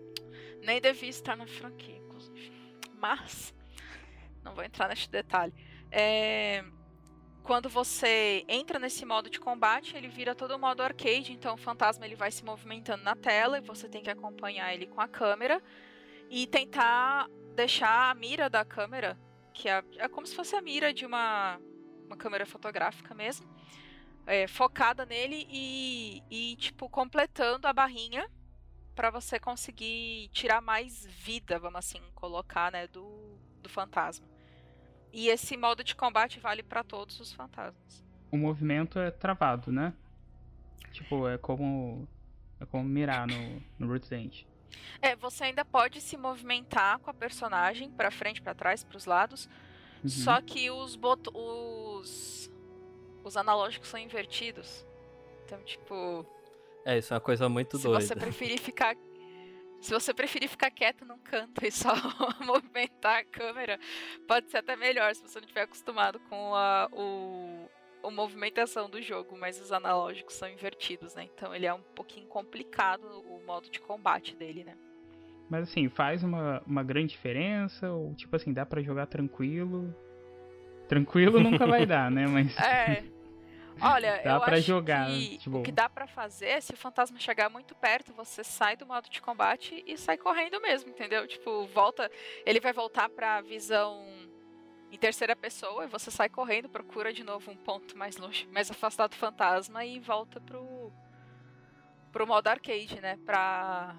Nem devia estar na franquia, inclusive. Mas, não vou entrar neste detalhe. É quando você entra nesse modo de combate, ele vira todo o modo arcade, então o fantasma ele vai se movimentando na tela e você tem que acompanhar ele com a câmera e tentar deixar a mira da câmera, que é, é como se fosse a mira de uma, uma câmera fotográfica mesmo, é, focada nele e, e, tipo, completando a barrinha para você conseguir tirar mais vida, vamos assim, colocar, né, do, do fantasma. E esse modo de combate vale para todos os fantasmas. O movimento é travado, né? Tipo, é como é como mirar no, no Resident. É, você ainda pode se movimentar com a personagem para frente, para trás, para os lados. Uhum. Só que os, bot os os analógicos são invertidos. Então, tipo, é, isso é uma coisa muito se doida. Se você preferir ficar se você preferir ficar quieto num canto [laughs] e só [laughs] movimentar a câmera, pode ser até melhor se você não estiver acostumado com a o, a movimentação do jogo, mas os analógicos são invertidos, né? Então ele é um pouquinho complicado o modo de combate dele, né? Mas assim, faz uma, uma grande diferença? Ou tipo assim, dá para jogar tranquilo? Tranquilo nunca vai [laughs] dar, né? Mas. É. Olha, [laughs] dá eu pra acho jogar, que tipo... o que dá para fazer é se o fantasma chegar muito perto, você sai do modo de combate e sai correndo mesmo, entendeu? Tipo, volta, ele vai voltar para visão em terceira pessoa e você sai correndo, procura de novo um ponto mais longe, mais afastado do fantasma e volta pro pro modo arcade, né, pra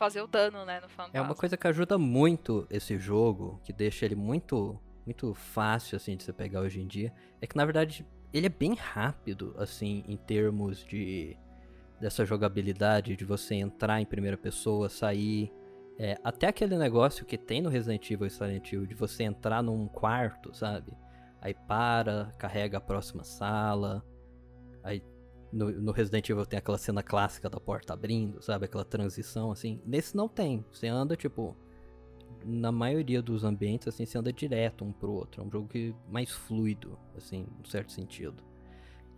fazer o dano, né, no fantasma. É uma coisa que ajuda muito esse jogo, que deixa ele muito muito fácil assim de você pegar hoje em dia, é que na verdade ele é bem rápido, assim, em termos de dessa jogabilidade, de você entrar em primeira pessoa, sair. É, até aquele negócio que tem no Resident Evil e Silent Hill, de você entrar num quarto, sabe? Aí para, carrega a próxima sala. Aí no, no, Resident Evil tem aquela cena clássica da porta abrindo, sabe? Aquela transição, assim. Nesse não tem. Você anda, tipo, na maioria dos ambientes, assim, você anda direto um pro outro. É um jogo que mais fluido, assim, em certo sentido.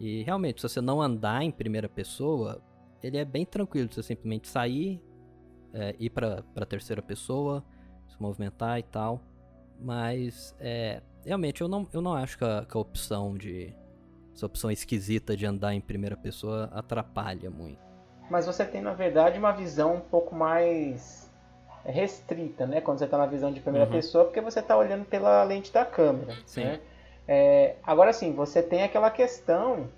E realmente, se você não andar em primeira pessoa, ele é bem tranquilo. Você simplesmente sair, é, ir pra, pra terceira pessoa, se movimentar e tal. Mas, é, realmente, eu não, eu não acho que a, que a opção de. Essa opção esquisita de andar em primeira pessoa atrapalha muito. Mas você tem, na verdade, uma visão um pouco mais restrita, né? Quando você está na visão de primeira uhum. pessoa, porque você está olhando pela lente da câmera. Sim. Né? É, agora sim, você tem aquela questão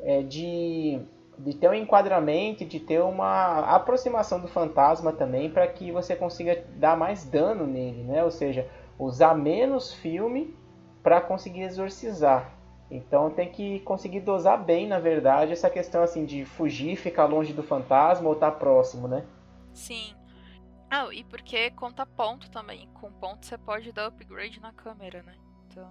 é, de, de ter um enquadramento, de ter uma aproximação do fantasma também, para que você consiga dar mais dano nele, né? Ou seja, usar menos filme para conseguir exorcizar. Então tem que conseguir dosar bem, na verdade, essa questão assim de fugir, ficar longe do fantasma ou estar tá próximo, né? Sim. Ah, e porque conta ponto também. Com ponto você pode dar upgrade na câmera, né? Então.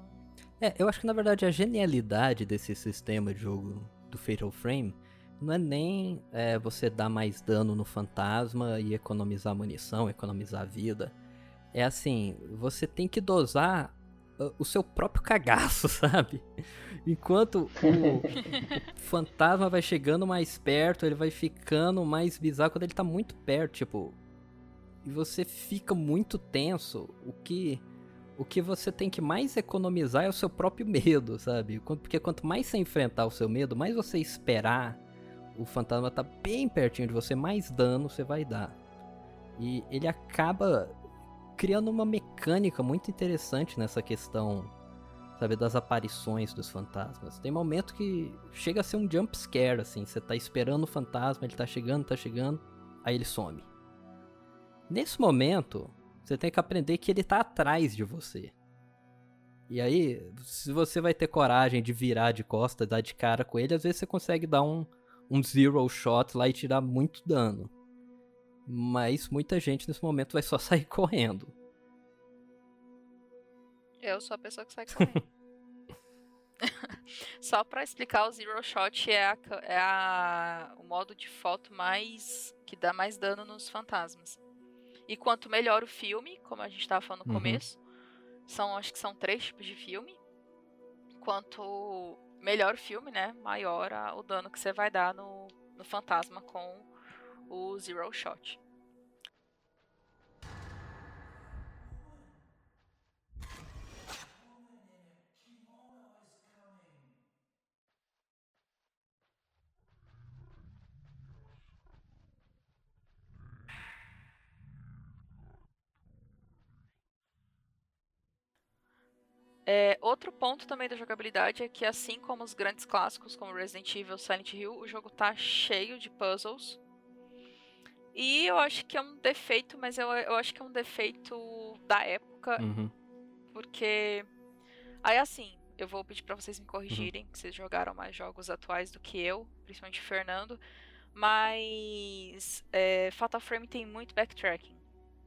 É, eu acho que na verdade a genialidade desse sistema de jogo do Fatal Frame não é nem é, você dar mais dano no fantasma e economizar munição, economizar vida. É assim, você tem que dosar o seu próprio cagaço, [laughs] sabe? Enquanto o [laughs] fantasma vai chegando mais perto, ele vai ficando mais bizarro quando ele tá muito perto. Tipo, e você fica muito tenso, o que o que você tem que mais economizar é o seu próprio medo, sabe? Porque quanto mais você enfrentar o seu medo, mais você esperar o fantasma tá bem pertinho de você, mais dano você vai dar. E ele acaba criando uma mecânica muito interessante nessa questão, sabe, das aparições dos fantasmas. Tem momento que chega a ser um jump scare, assim, você tá esperando o fantasma, ele tá chegando, tá chegando, aí ele some. Nesse momento, você tem que aprender que ele tá atrás de você. E aí, se você vai ter coragem de virar de costa, dar de cara com ele, às vezes você consegue dar um, um zero shot lá e tirar muito dano. Mas muita gente nesse momento vai só sair [laughs] correndo. Eu sou a pessoa que sai correndo. [laughs] Só para explicar, o Zero Shot é, a, é a, o modo de foto mais que dá mais dano nos fantasmas. E quanto melhor o filme, como a gente estava falando no Uhum. começo, são acho que são três tipos de filme. Quanto melhor o filme, né, maior a- o dano que você vai dar no, no fantasma com o Zero Shot. É, outro ponto também da jogabilidade é que, assim como os grandes clássicos, como Resident Evil, Silent Hill, o jogo tá cheio de puzzles. E eu acho que é um defeito, mas eu, eu acho que é um defeito da época, Uhum. porque. Aí, assim, eu vou pedir pra vocês me corrigirem, que vocês jogaram mais jogos atuais do que eu, principalmente o Fernando. Mas. É, Fatal Frame tem muito backtracking.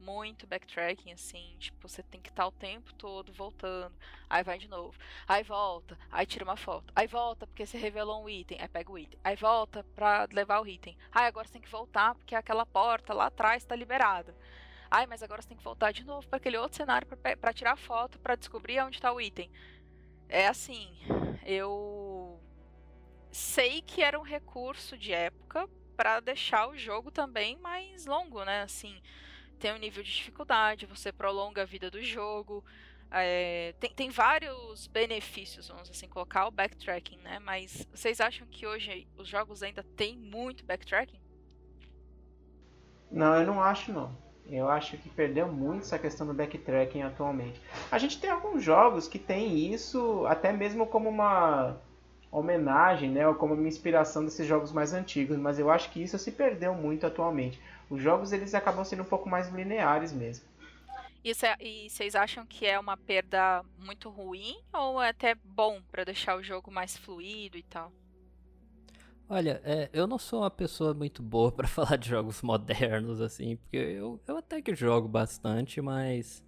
Muito backtracking, assim. Tipo, você tem que estar o tempo todo voltando. Aí vai de novo. Aí volta. Aí tira uma foto. Aí volta porque você revelou um item. Aí pega o item. Aí volta pra levar o item. Aí agora você tem que voltar porque aquela porta lá atrás tá liberada. Ai, mas agora você tem que voltar de novo para aquele outro cenário pra tirar a foto, pra descobrir onde tá o item. É assim, eu sei que era um recurso de época pra deixar o jogo também mais longo, né? Assim, tem um nível de dificuldade, você prolonga a vida do jogo. é, tem, tem vários benefícios, vamos assim, colocar o backtracking, né? Mas vocês acham que hoje os jogos ainda têm muito backtracking? Não, eu não acho não. Eu acho que perdeu muito essa questão do backtracking atualmente. A gente tem alguns jogos que tem isso até mesmo como uma homenagem, né, ou como uma inspiração desses jogos mais antigos, mas eu acho que isso se perdeu muito atualmente. Os jogos eles acabam sendo um pouco mais lineares mesmo. E cê- E vocês acham que é uma perda muito ruim ou é até bom pra deixar o jogo mais fluido e tal? Olha, é, eu não sou uma pessoa muito boa pra [laughs] falar de jogos modernos, assim, porque eu, eu até que jogo bastante, mas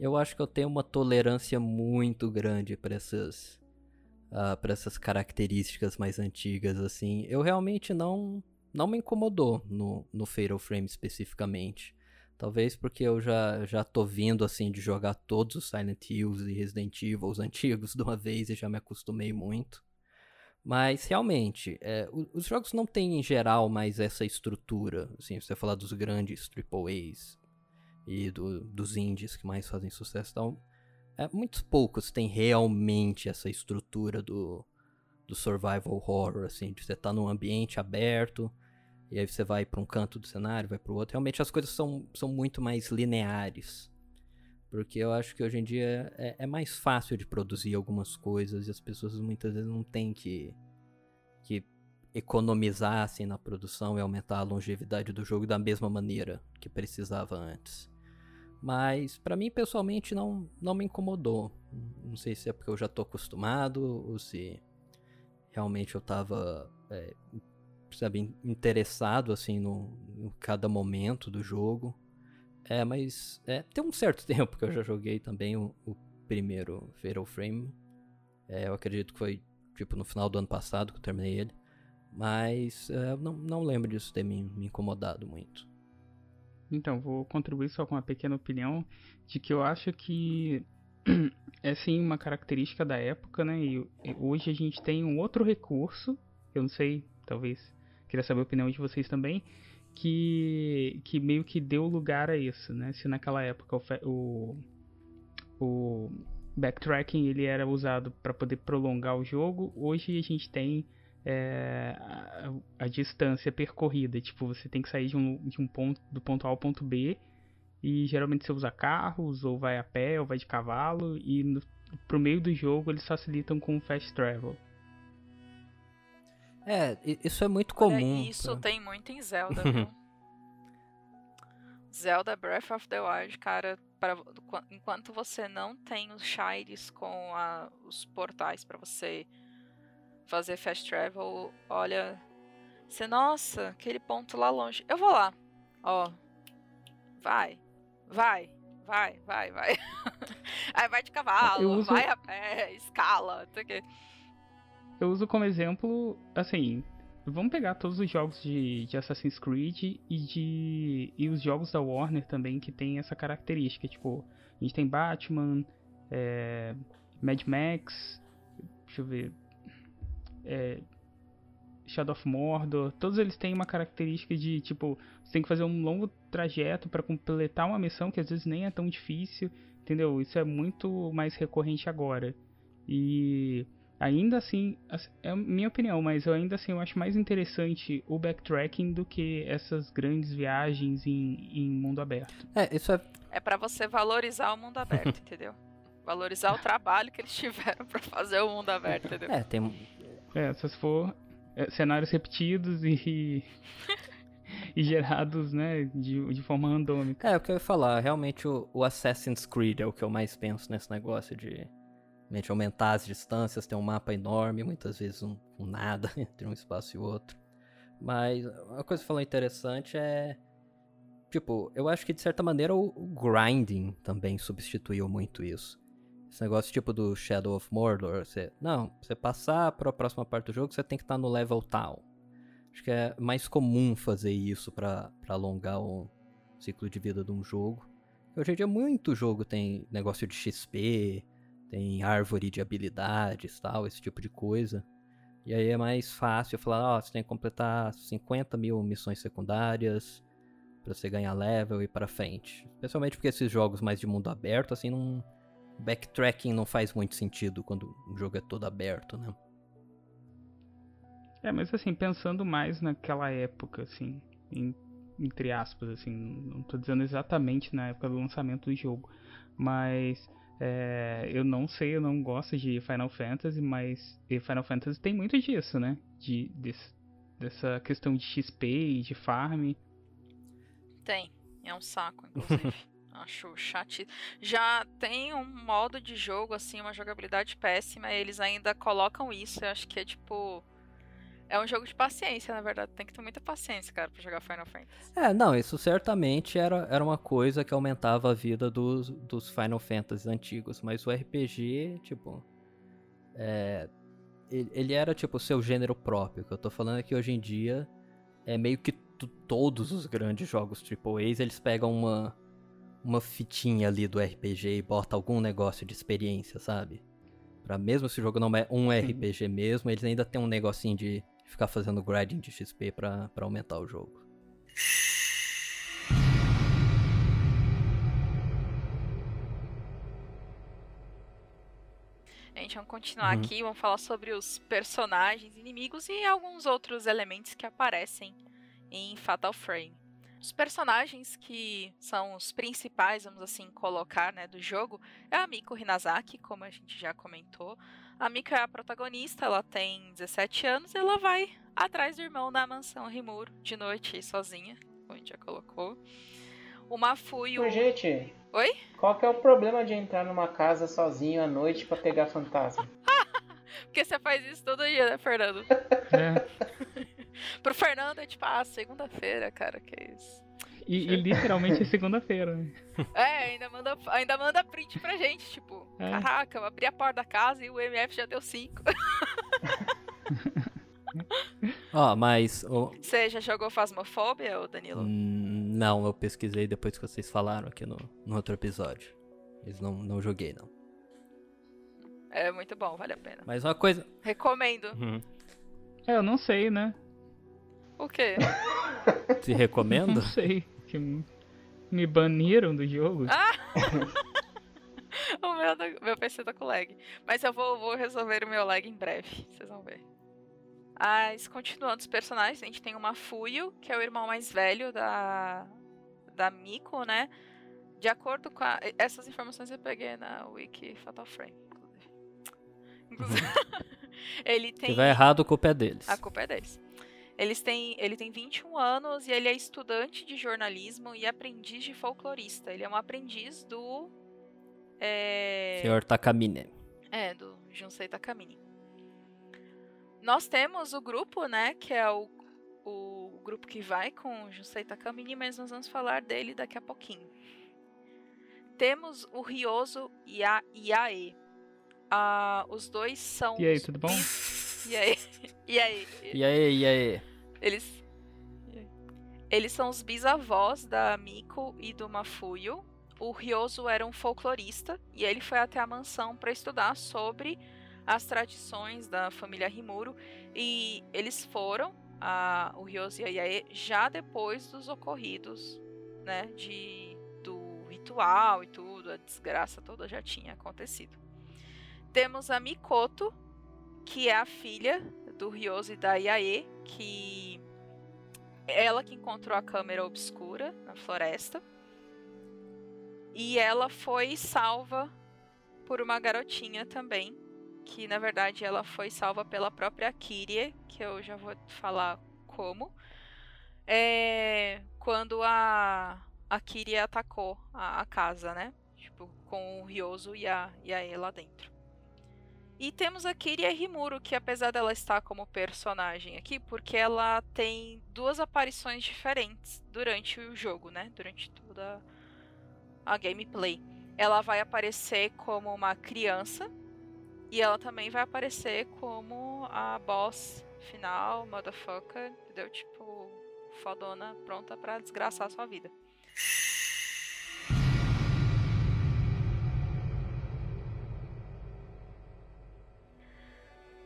eu acho que eu tenho uma tolerância muito grande pra essas, ah, pra essas características mais antigas, assim. Eu realmente não, não me incomodou no, no Fatal Frame especificamente. Talvez porque eu já, já tô vindo, assim, de jogar todos os Silent Hills e Resident Evil os [laughs] antigos de uma vez e já me acostumei muito. Mas realmente, é, os jogos não têm em geral mais essa estrutura. Assim, você falar dos grandes AAAs e do- dos indies que mais fazem sucesso, então, é, muitos poucos têm realmente essa estrutura do, do survival horror, assim, de você estar num ambiente aberto e aí você vai para um canto do cenário, vai para o outro. Realmente as coisas são, são muito mais lineares. Porque eu acho que hoje em dia é, é mais fácil de produzir algumas coisas e as pessoas muitas vezes não têm que, que economizar assim, na produção e aumentar a longevidade do jogo da mesma maneira que precisava antes. Mas pra mim pessoalmente não, não me incomodou. Não sei se é porque eu já tô acostumado ou se realmente eu tava é, sabe, in- interessado assim no, cada momento do jogo. É, mas é, tem um certo [laughs] tempo que eu já joguei também o, o primeiro Fatal Frame. É, eu acredito que foi tipo no final do ano passado que eu terminei ele. Mas é, não, não lembro disso ter me, me incomodado muito. Então, vou contribuir só com uma pequena opinião de que eu acho que [clears throat] é sim uma característica da época, né? E hoje a gente tem um outro recurso, eu não sei, talvez queria saber a opinião de vocês também, que, que meio que deu lugar a isso, né? Se naquela época o, o, o backtracking ele era usado para poder prolongar o jogo, hoje a gente tem é, a, a distância percorrida. Tipo, você tem que sair de um, de um ponto do ponto A ao ponto B. E geralmente você usa carros, ou vai a pé, ou vai de cavalo. E no, pro meio do jogo eles facilitam com fast travel. É, isso é muito Olha, comum. isso pra- tem muito em Zelda, [laughs] viu? Zelda Breath of the Wild, cara, para, enquanto você não tem os shires com a- os portais pra você fazer fast travel, olha, você, nossa, aquele ponto lá longe. Eu vou lá. Ó. Vai. Vai. Vai, vai, vai. [laughs] Aí vai de cavalo, uso- vai a pé, escala, não sei o quê. Eu uso como exemplo, assim, vamos pegar todos os jogos de, de Assassin's Creed e de e os jogos da Warner também que tem essa característica, tipo, a gente tem Batman, é, Mad Max, deixa eu ver, é, Shadow of Mordor, todos eles têm uma característica de, tipo, você tem que fazer um longo trajeto para completar uma missão que às vezes nem é tão difícil, entendeu? Isso é muito mais recorrente agora. E ainda assim, é a minha opinião, mas eu ainda assim eu acho mais interessante o backtracking do que essas grandes viagens em, em mundo aberto. É, isso é. É para você valorizar o mundo aberto, [laughs] entendeu? Valorizar o trabalho que eles tiveram para fazer o mundo aberto, entendeu? É, tem. É, se for é, cenários repetidos e. [laughs] e gerados, né, de, de forma randômica. É, o que eu ia falar, realmente o, o Assassin's Creed é o que eu mais penso nesse negócio de Realmente aumentar as distâncias, ter um mapa enorme, muitas vezes um, um nada [laughs] entre um espaço e outro. Mas uma coisa que falou interessante é. Tipo, eu acho que de certa maneira o, o grinding também substituiu muito isso. Esse negócio tipo do Shadow of Mordor, você. Não, você passar para a próxima parte do jogo, você tem que estar tá no level tal. Acho que é mais comum fazer isso para alongar o ciclo de vida de um jogo. Hoje em dia muito jogo tem negócio de XP, tem árvore de habilidades, tal, esse tipo de coisa. E aí é mais fácil falar, ó, oh, você tem que completar 50 mil missões secundárias para você ganhar level e para frente. Especialmente porque esses jogos mais de mundo aberto, assim, não... backtracking não faz muito sentido quando o jogo é todo aberto, né? É, mas assim, pensando mais naquela época, assim, em, entre aspas, assim, não tô dizendo exatamente na época do lançamento do jogo, mas é, eu não sei, eu não gosto de Final Fantasy, mas Final Fantasy tem muito disso, né? De, desse, dessa questão de XP e de farm. Tem, é um saco, inclusive. [laughs] Acho chato. Já tem um modo de jogo, assim, uma jogabilidade péssima, e eles ainda colocam isso. Eu acho que é tipo é um jogo de paciência, na verdade. Tem que ter muita paciência, cara, pra jogar Final Fantasy. É, não, isso certamente era, era uma coisa que aumentava a vida dos, dos Final Fantasy antigos. Mas o RPG, tipo. É, ele, ele era, tipo, o seu gênero próprio. O que eu tô falando é que hoje em dia é meio que todos os grandes jogos AAA eles pegam uma, uma fitinha ali do RPG e botam algum negócio de experiência, sabe? Pra mesmo se o jogo não é um RPG mesmo, eles ainda tem um negocinho de ficar fazendo grinding de XP para aumentar o jogo. Gente, vamos continuar uhum. aqui, vamos falar sobre os personagens, inimigos e alguns outros elementos que aparecem em Fatal Frame. Os personagens que são os principais, vamos assim colocar, né, do jogo, é a Miko Hinazaki, como a gente já comentou, a Mika é a protagonista, ela tem 17 anos e ela vai atrás do irmão na mansão Rimuro, de noite, sozinha, como a gente já colocou. O Mafuio... Ô, gente... Oi? Qual que é o problema de entrar numa casa sozinho à noite para pegar fantasma? [laughs] Porque você faz isso todo dia, né, Fernando? É. [laughs] Pro Fernando é tipo, ah, segunda-feira, cara, que é isso. E, e literalmente é [laughs] segunda-feira, né? É, ainda manda, ainda manda print pra gente, tipo, é. caraca, eu abri a porta da casa e o MF já deu 5. Ó, oh, mas. Você já jogou Fasmofobia, ô Danilo? Hum, não, eu pesquisei depois que vocês falaram aqui no, no outro episódio. Mas não, não joguei, não. É muito bom, vale a pena. Mas uma coisa. Recomendo. Uhum. É, eu não sei, né? O quê? Te recomendo? Não sei. Que me baniram do jogo. Ah! [laughs] o meu, meu PC tá com lag. Mas eu vou, vou resolver o meu lag em breve. Vocês vão ver. Mas continuando os personagens, a gente tem o Mafuio, que é o irmão mais velho da, da Miko, né? De acordo com a, essas informações eu peguei na Wiki Fatal Frame, inclusive. [laughs] inclusive [laughs] ele tem. Se tiver errado, a culpa é deles. A culpa é deles. Eles têm, ele tem 21 anos e ele é estudante de jornalismo e aprendiz de folclorista. Ele é um aprendiz do. É... Senhor Takamine. É, do Junsei Takamine. Nós temos o grupo, né? Que é o, o grupo que vai com o Junsei Takamine, mas nós vamos falar dele daqui a pouquinho. Temos o Ryoso e a Iae. Ah, os dois são. E aí, tudo bom? E aí? E aí? E aí, e aí? Eles. Eles são os bisavós da Miko e do Mafuyo. O Ryozo era um folclorista e ele foi até a mansão para estudar sobre as tradições da família Rimuro. E eles foram, a, o Ryozo e a Yae, já depois dos ocorridos, né? De, do ritual e tudo, a desgraça toda já tinha acontecido. Temos a Mikoto, que é a filha do Ryozo e da Yae, que ela que encontrou a câmera obscura na floresta. E ela foi salva por uma garotinha também, que na verdade ela foi salva pela própria Kyrie, que eu já vou falar como. É, quando a, a Kyrie atacou a, a, casa, né? Tipo, com o Ryozo e a, e a E lá dentro. E temos a Kiria Rimuro, que apesar dela estar como personagem aqui, porque ela tem duas aparições diferentes durante o jogo, né? Durante toda a gameplay. Ela vai aparecer como uma criança e ela também vai aparecer como a boss final, motherfucker, entendeu? Tipo, fodona pronta para desgraçar a sua vida.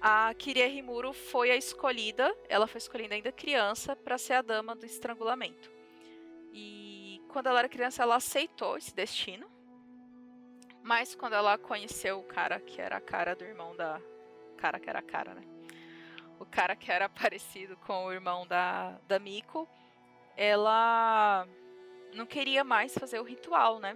A Kiria Rimuro foi a escolhida, ela foi escolhida ainda criança para ser a dama do estrangulamento. E quando ela era criança, ela aceitou esse destino. Mas quando ela conheceu o cara que era a cara do irmão da. Cara que era a cara, né? O cara que era [laughs] parecido com o irmão da, da Miko, ela não queria mais fazer o ritual, né?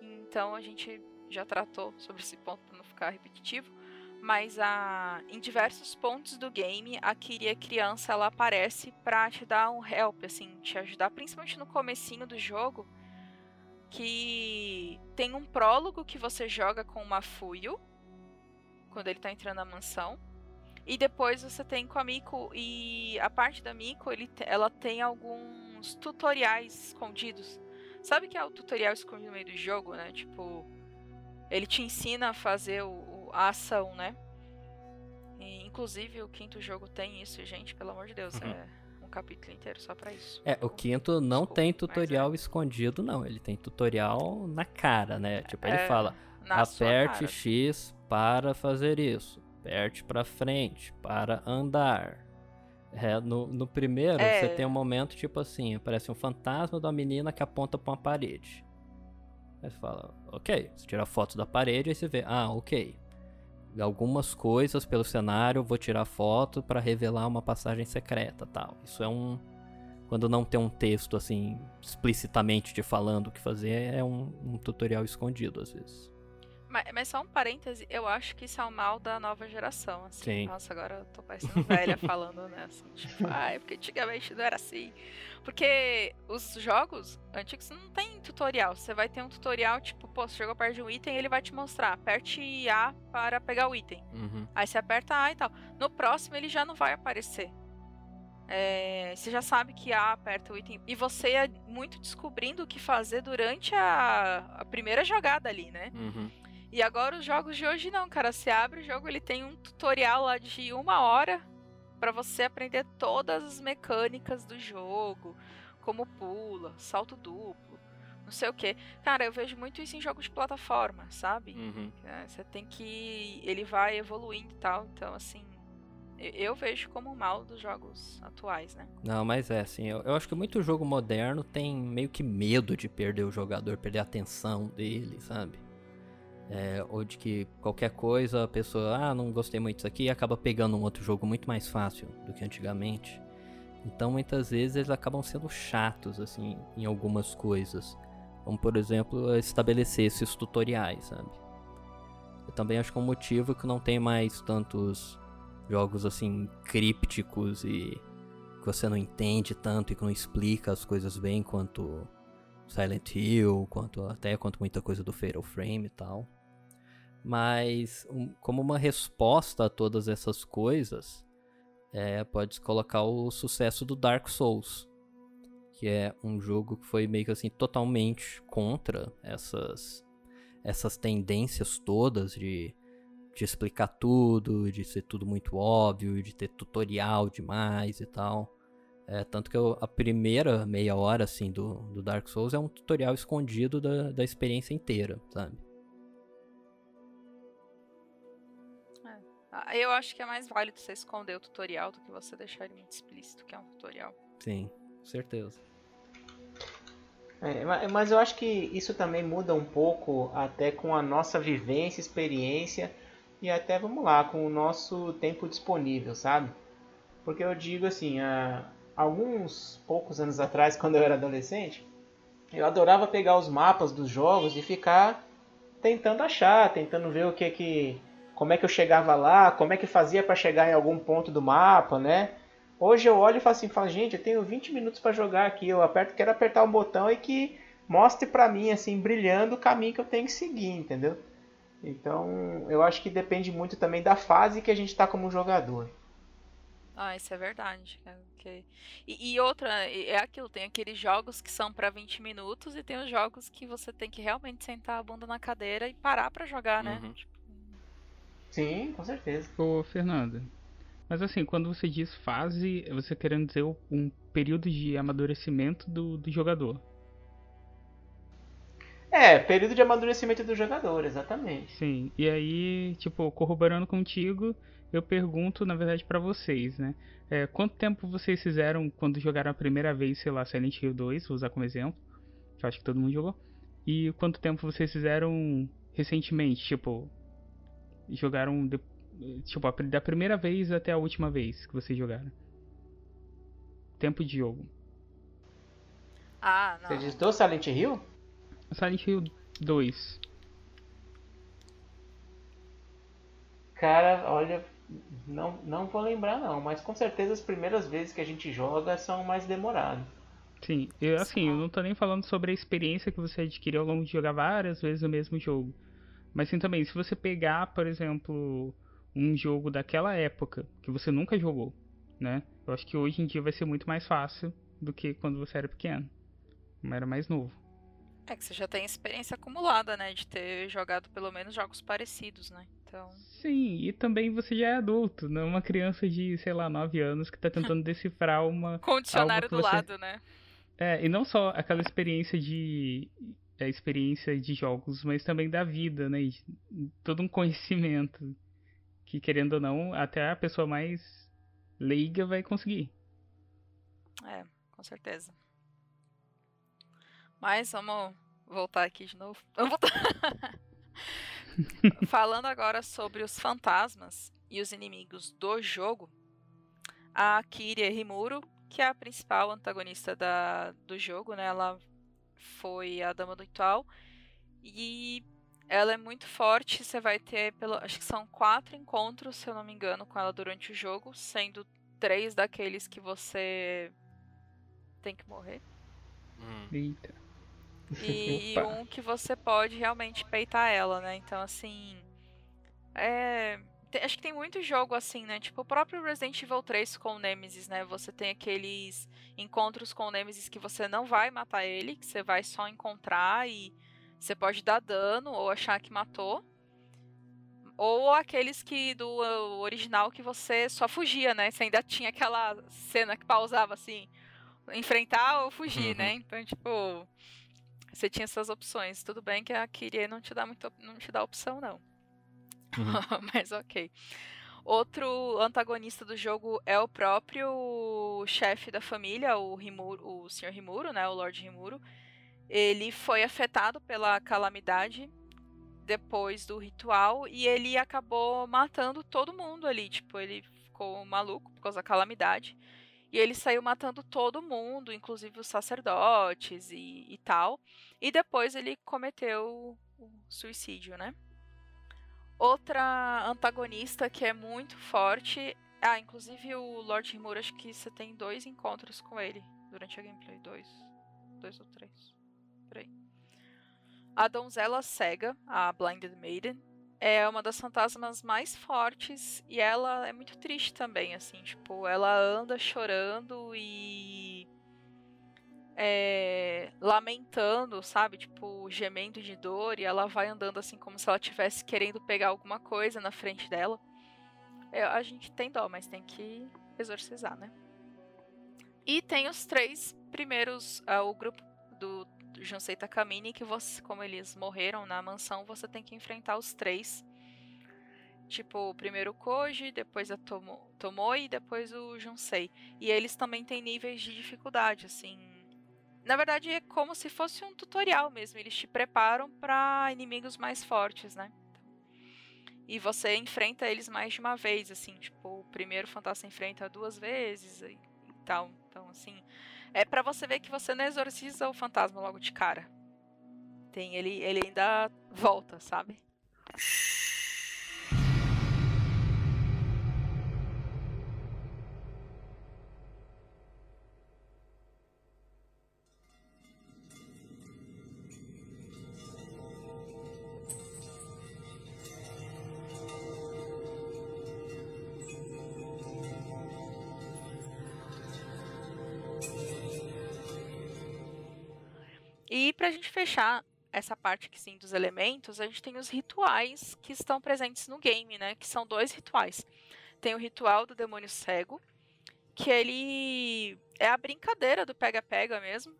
Então a gente já tratou sobre esse ponto para não ficar repetitivo mas a, em diversos pontos do game, a Kiri, criança, ela aparece pra te dar um help, assim, te ajudar, principalmente no comecinho do jogo, que tem um prólogo que você joga com uma Fuyo, quando ele tá entrando na mansão, e depois você tem com a Miko, e a parte da Miko, ele, ela tem alguns tutoriais escondidos. Sabe que é o tutorial escondido no meio do jogo, né? Tipo, ele te ensina a fazer o, a ação, né? E, inclusive o quinto jogo tem isso, gente, pelo amor de Deus, uhum. é um capítulo inteiro só para isso. É, o quinto não Desculpa, tem tutorial é. escondido, não. Ele tem tutorial na cara, né? Tipo, ele é, fala: aperte X para fazer isso, aperte para frente para andar. É, no, no primeiro, é. você tem um momento tipo assim: aparece um fantasma da menina que aponta para uma parede. Aí você fala, ok, você tira a foto da parede e você vê, ah, ok, algumas coisas pelo cenário, vou tirar foto para revelar uma passagem secreta, tal. Isso é um quando não tem um texto assim explicitamente te falando o que fazer, é um, um tutorial escondido às vezes. Mas, mas, só um parêntese, eu acho que isso é o mal da nova geração, assim. Sim. Nossa, agora eu tô parecendo velha [laughs] falando, né? Assim, tipo, ai, porque antigamente não era assim. Porque os jogos antigos não tem tutorial. Você vai ter um tutorial, tipo, pô, você chegou perto de um item ele vai te mostrar. Aperte A para pegar o item. Uhum. Aí você aperta A e tal. No próximo ele já não vai aparecer. É, você já sabe que A aperta o item. E você é muito descobrindo o que fazer durante a, a primeira jogada ali, né? Uhum. E agora os jogos de hoje não, cara. Você abre o jogo, ele tem um tutorial lá de uma hora para você aprender todas as mecânicas do jogo, como pula, salto duplo, não sei o que. Cara, eu vejo muito isso em jogos de plataforma, sabe? Uhum. É, você tem que. Ele vai evoluindo e tal. Então, assim. Eu vejo como mal dos jogos atuais, né? Não, mas é assim, eu, eu acho que muito jogo moderno tem meio que medo de perder o jogador, perder a atenção dele, sabe? É, ou de que qualquer coisa a pessoa, ah, não gostei muito disso aqui, e acaba pegando um outro jogo muito mais fácil do que antigamente. Então muitas vezes eles acabam sendo chatos, assim, em algumas coisas. Como por exemplo, estabelecer esses tutoriais, sabe? Eu também acho que é um motivo que não tem mais tantos jogos assim crípticos e que você não entende tanto e que não explica as coisas bem quanto Silent Hill, quanto até quanto muita coisa do Fatal Frame e tal. Mas um, como uma resposta a todas essas coisas, é, pode colocar o sucesso do Dark Souls, que é um jogo que foi meio que assim totalmente contra essas essas tendências todas de de explicar tudo, de ser tudo muito óbvio, de ter tutorial demais e tal. É, tanto que eu, a primeira meia hora, assim, do, do Dark Souls é um tutorial escondido da, da experiência inteira, sabe? Eu acho que é mais válido você esconder o tutorial do que você deixar ele muito explícito, que é um tutorial. Sim, com certeza. É, mas eu acho que isso também muda um pouco até com a nossa vivência, experiência e até, vamos lá, com o nosso tempo disponível, sabe? Porque eu digo assim, há alguns poucos anos atrás, quando eu era adolescente, eu adorava pegar os mapas dos jogos e ficar tentando achar, tentando ver o que que como é que eu chegava lá, como é que fazia para chegar em algum ponto do mapa, né? Hoje eu olho e falo assim, falo, gente, eu tenho 20 minutos para jogar aqui, eu aperto, quero apertar um botão e que mostre para mim assim, brilhando o caminho que eu tenho que seguir, entendeu? Então, eu acho que depende muito também da fase que a gente está como jogador. Ah, isso é verdade. Okay. E, e, outra, é aquilo, tem aqueles jogos que são para 20 minutos e tem os jogos que você tem que realmente sentar a bunda na cadeira e parar para jogar, né? Uhum. Tipo... Sim, com certeza. Ô, Fernando, mas assim, quando você diz fase, você querendo dizer um período de amadurecimento do, do jogador. É, período de amadurecimento do jogador, exatamente. Sim, e aí, tipo, corroborando contigo, eu pergunto, na verdade, para vocês, né? É, quanto tempo vocês fizeram quando jogaram a primeira vez, sei lá, Silent Hill 2, vou usar como exemplo, que eu acho que todo mundo jogou. E quanto tempo vocês fizeram recentemente, tipo, jogaram de, tipo, da primeira vez até a última vez que vocês jogaram? Tempo de jogo. Ah, não. Você diz do Silent Hill? Silent Hill 2. Cara, olha, não, não vou lembrar não, mas com certeza as primeiras vezes que a gente joga são mais demoradas. Sim, eu, assim, eu não tô nem falando sobre a experiência que você adquiriu ao longo de jogar várias vezes o mesmo jogo. Mas sim também, se você pegar, por exemplo, um jogo daquela época que você nunca jogou, né? Eu acho que hoje em dia vai ser muito mais fácil do que quando você era pequeno, como era mais novo. É que você já tem experiência acumulada, né? De ter jogado pelo menos jogos parecidos, né? Então... Sim, e também você já é adulto, não é uma criança de, sei lá, 9 anos que tá tentando [laughs] decifrar uma. Condicionário do você... lado, né? É, e não só aquela experiência de. A experiência de jogos, mas também da vida, né? Todo um [laughs] conhecimento que, querendo ou não, até a pessoa mais leiga vai conseguir. É, com certeza. Mas vamos voltar aqui de novo. [laughs] Vamos voltar. [laughs] Falando agora sobre os fantasmas e os inimigos do jogo, a Kiria Rimuro, que é a principal antagonista da, do jogo, né? Ela foi a Dama do Ritual e ela é muito forte. Você vai ter, pelo, acho que são quatro encontros, se eu não me engano, com ela durante o jogo, sendo três daqueles que você tem que morrer. Hum. Eita. E [laughs] um que você pode realmente peitar ela, né? Então, assim. É. Acho que tem muito jogo assim, né? Tipo o próprio Resident Evil 3 com o Nemesis, né? Você tem aqueles encontros com o Nemesis que você não vai matar ele, que você vai só encontrar e você pode dar dano ou achar que matou. Ou aqueles que do original que você só fugia, né? Você ainda tinha aquela cena que pausava assim, enfrentar ou fugir, né? uhum. né? Então, tipo, você tinha essas opções. Tudo bem que a Kyrie não te dá muito, não te dá opção, não. Uhum. [laughs] Mas ok. Outro antagonista do jogo é o próprio chefe da família, o Rimuro, o Sr. Rimuro, né, o Lord Rimuro. Ele foi afetado pela calamidade depois do ritual e ele acabou matando todo mundo ali, tipo, ele ficou maluco por causa da calamidade. E ele saiu matando todo mundo, inclusive os sacerdotes e, e tal. E depois ele cometeu o suicídio, né? Outra antagonista que é muito forte. Ah, inclusive o Lord Rimura, acho que você tem dois encontros com ele durante a gameplay. Dois. Dois ou três. Peraí. A donzela cega, a Blinded Maiden, é uma das fantasmas mais fortes e ela é muito triste também, assim, tipo, ela anda chorando e é, lamentando, sabe? Tipo, gemendo de dor, e ela vai andando assim como se ela estivesse querendo pegar alguma coisa na frente dela. É, a gente tem dó, mas tem que exorcizar, né? E tem os três primeiros, uh, o grupo do, Junsei Takamine, que você, como eles morreram na mansão, você tem que enfrentar os três. Tipo, primeiro o Koji, depois a Tomo, Tomoe e depois o Junsei. E eles também têm níveis de dificuldade, assim. Na verdade, é como se fosse um tutorial mesmo. Eles te preparam para inimigos mais fortes, né? E você enfrenta eles mais de uma vez, assim, tipo, o primeiro fantasma enfrenta duas vezes e, e tal. Então, assim, é para você ver que você não exorciza o fantasma logo de cara. Tem ele, ele ainda volta, sabe? E para a gente fechar essa parte que sim dos elementos, a gente tem os rituais que estão presentes no game, né? Que são dois rituais. Tem o ritual do demônio cego, que ele é a brincadeira do pega-pega mesmo.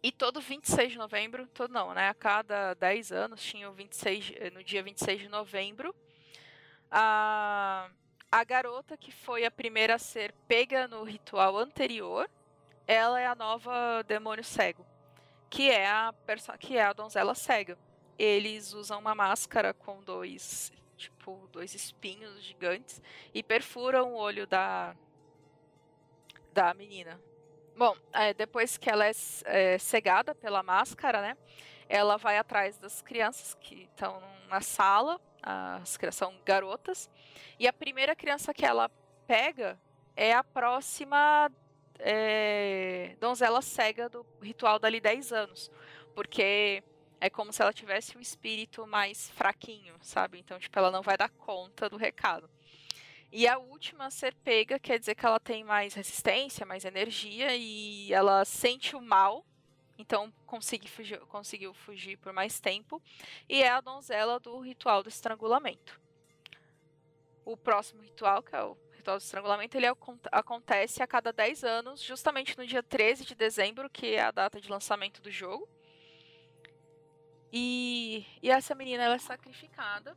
E todo 26 de novembro, todo não, né? A cada 10 anos tinha o 26, eh, no dia 26 de novembro, a, a garota que foi a primeira a ser pega no ritual anterior, ela é a nova demônio cego que é a que é a donzela cega. Eles usam uma máscara com dois, tipo, dois espinhos gigantes e perfuram o olho da da menina. Bom, é, depois que ela é, é, cegada pela máscara, né? Ela vai atrás das crianças que estão na sala, as crianças são garotas, e a primeira criança que ela pega é a próxima é, donzela cega do ritual dali 10 anos. Porque é como se ela tivesse um espírito mais fraquinho, sabe? Então, tipo, ela não vai dar conta do recado. E a última a ser pega quer dizer que ela tem mais resistência, mais energia e ela sente o mal, então consegui fugir, conseguiu fugir por mais tempo. E é a donzela do ritual do estrangulamento. O próximo ritual, que é o ritual estrangulamento ele acontece a cada 10 anos, justamente no dia 13 de dezembro, que é a data de lançamento do jogo. E, e essa menina ela é sacrificada,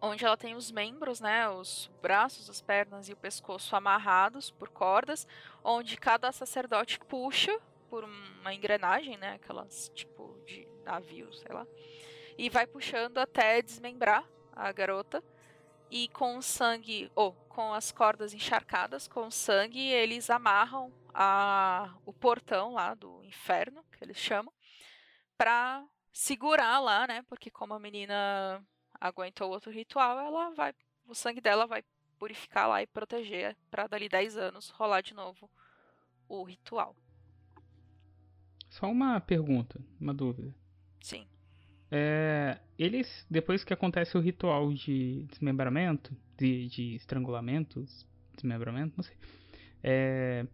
onde ela tem os membros, né, os braços, as pernas e o pescoço amarrados por cordas, onde cada sacerdote puxa por uma engrenagem, né, aquelas tipo de navio, sei lá, e vai puxando até desmembrar a garota e com o sangue, ou com as cordas encharcadas com sangue, eles amarram a, o portão lá do inferno, que eles chamam, para segurar lá, né? Porque como a menina aguentou outro ritual, ela vai, o sangue dela vai purificar lá e proteger para dali 10 anos rolar de novo o ritual. Só uma pergunta, uma dúvida. Sim. É, eles, depois que acontece o ritual de desmembramento, de, de estrangulamento, desmembramento, não sei. É,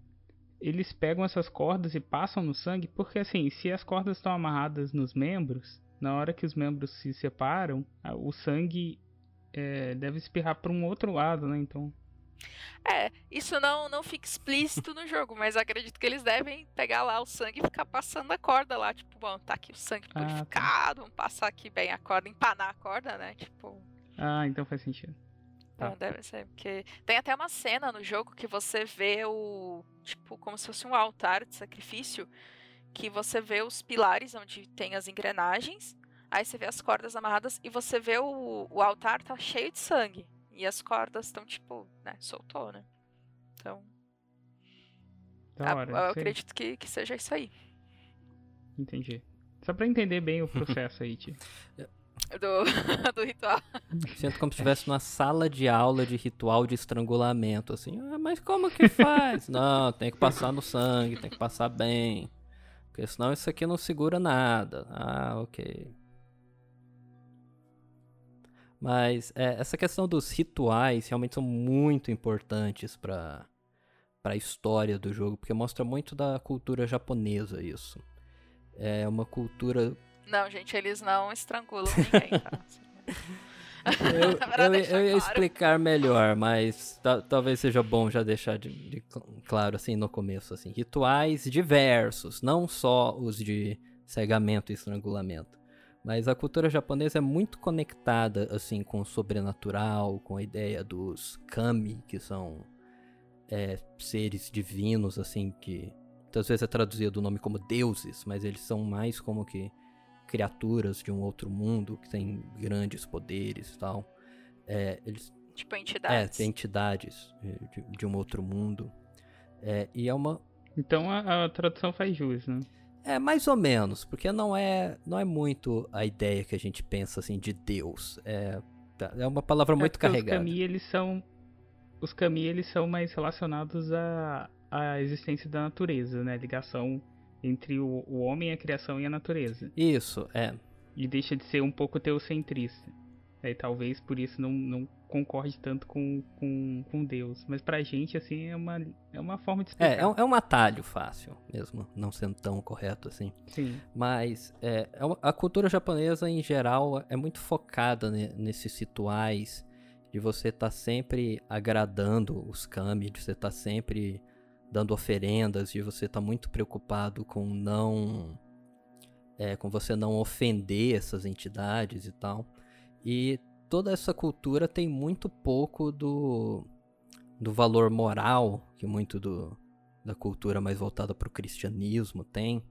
eles pegam essas cordas e passam no sangue, porque assim, se as cordas estão amarradas nos membros, na hora que os membros se separam, o sangue é, deve espirrar para um outro lado, né? Então é, isso não, não fica explícito no jogo, mas acredito que eles devem pegar lá o sangue e ficar passando a corda lá. Tipo, bom, tá aqui o sangue purificado, ah, tá. vamos passar aqui bem a corda, empanar a corda, né? Tipo. Ah, então faz sentido. Tá. Então deve ser, porque tem até uma cena no jogo que você vê o. Tipo, como se fosse um altar de sacrifício. Que você vê os pilares onde tem as engrenagens. Aí você vê as cordas amarradas e você vê o, o altar tá cheio de sangue. E as cordas estão, tipo, né, soltou, né? Então. Da hora, eu acredito que, que seja isso aí. Entendi. Só pra entender bem o [laughs] processo aí, tio. Do, [laughs] do ritual. Sinto como se estivesse numa sala de aula de ritual de estrangulamento, assim. Ah, mas como que [laughs] faz? não, tem que passar no sangue, tem que passar bem. Porque senão isso aqui não segura nada. Ah, ok. Mas é, essa questão dos rituais realmente são muito importantes para para a história do jogo, porque mostra muito da cultura japonesa isso. É uma cultura. Não, gente, eles não estrangulam [laughs] ninguém, tá? eu, [laughs] eu, eu, ia explicar melhor, mas talvez seja bom já deixar de, de, claro assim no começo assim, rituais diversos, não só os de cegamento e estrangulamento. Mas a cultura japonesa é muito conectada assim com o sobrenatural, com a ideia dos kami, que são é, seres divinos assim que muitas vezes é traduzido o nome como deuses, mas eles são mais como que criaturas de um outro mundo que têm grandes poderes e tal. É, eles tipo entidades. É, entidades de, de um outro mundo. É, e é uma então a, a tradução faz jus, né? É, mais ou menos, porque não é, não é muito a ideia que a gente pensa assim de Deus. É, é uma palavra é muito carregada. Os kami, eles são os kami, eles são mais relacionados à, à existência da natureza, né? Ligação entre o, o homem, a criação e a natureza. Isso, é. E deixa de ser um pouco teocentrista. É, talvez por isso não, não concorde tanto com, com, com Deus. Mas pra gente, assim, é uma, é uma forma de explicar. É, é um, é um atalho fácil mesmo, não sendo tão correto assim. Sim. Mas é, é a cultura japonesa, em geral, é muito focada ne, nesses rituais de você estar tá sempre agradando os kami, de você estar tá sempre dando oferendas, de você estar tá muito preocupado com não... É, com você não ofender essas entidades e tal. E toda essa cultura tem muito pouco do, do valor moral que muito do, da cultura mais voltada para o cristianismo tem.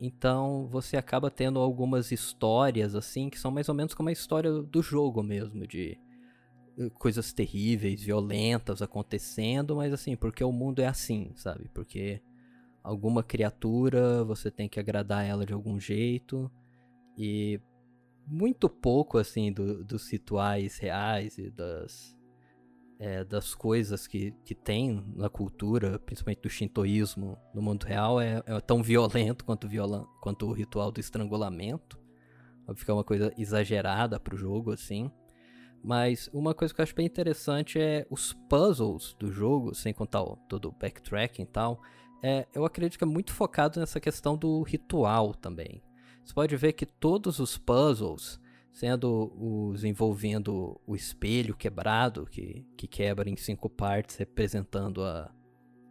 Então você acaba tendo algumas histórias assim que são mais ou menos como a história do jogo mesmo, de eh, coisas terríveis, violentas acontecendo, mas assim, porque o mundo é assim, sabe? Porque alguma criatura você tem que agradar ela de algum jeito e muito pouco assim do, dos rituais reais e das é, das coisas que, que tem na cultura, principalmente do shintoísmo no mundo real, é, é tão violento quanto, viola, quanto o ritual do estrangulamento. Vai ficar uma coisa exagerada pro jogo, assim. Mas uma coisa que eu acho bem interessante é os puzzles do jogo, sem contar o, todo o backtracking e tal. É, eu acredito que é muito focado nessa questão do ritual também. Você pode ver que todos os puzzles, sendo os envolvendo o espelho quebrado, que, que quebra em cinco partes, representando a,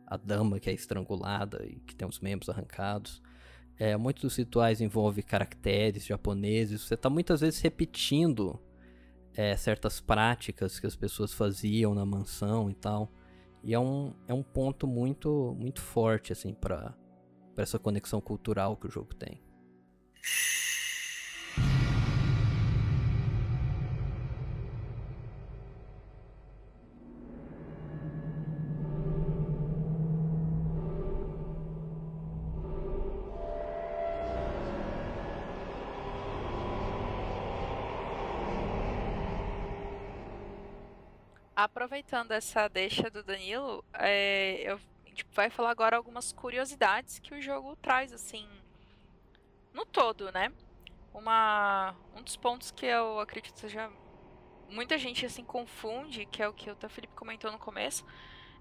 a dama que é estrangulada e que tem os membros arrancados. É, muitos dos rituais envolvem caracteres japoneses. Você está muitas vezes repetindo é, certas práticas que as pessoas faziam na mansão e tal. E é um, é um ponto muito, muito forte assim para essa conexão cultural que o jogo tem. Aproveitando essa deixa do Danilo, é, eu tipo, vai falar agora algumas curiosidades que o jogo traz, assim, no todo, né? Uma, um dos pontos que eu acredito seja muita gente assim confunde, que é o que o Felipe comentou no começo,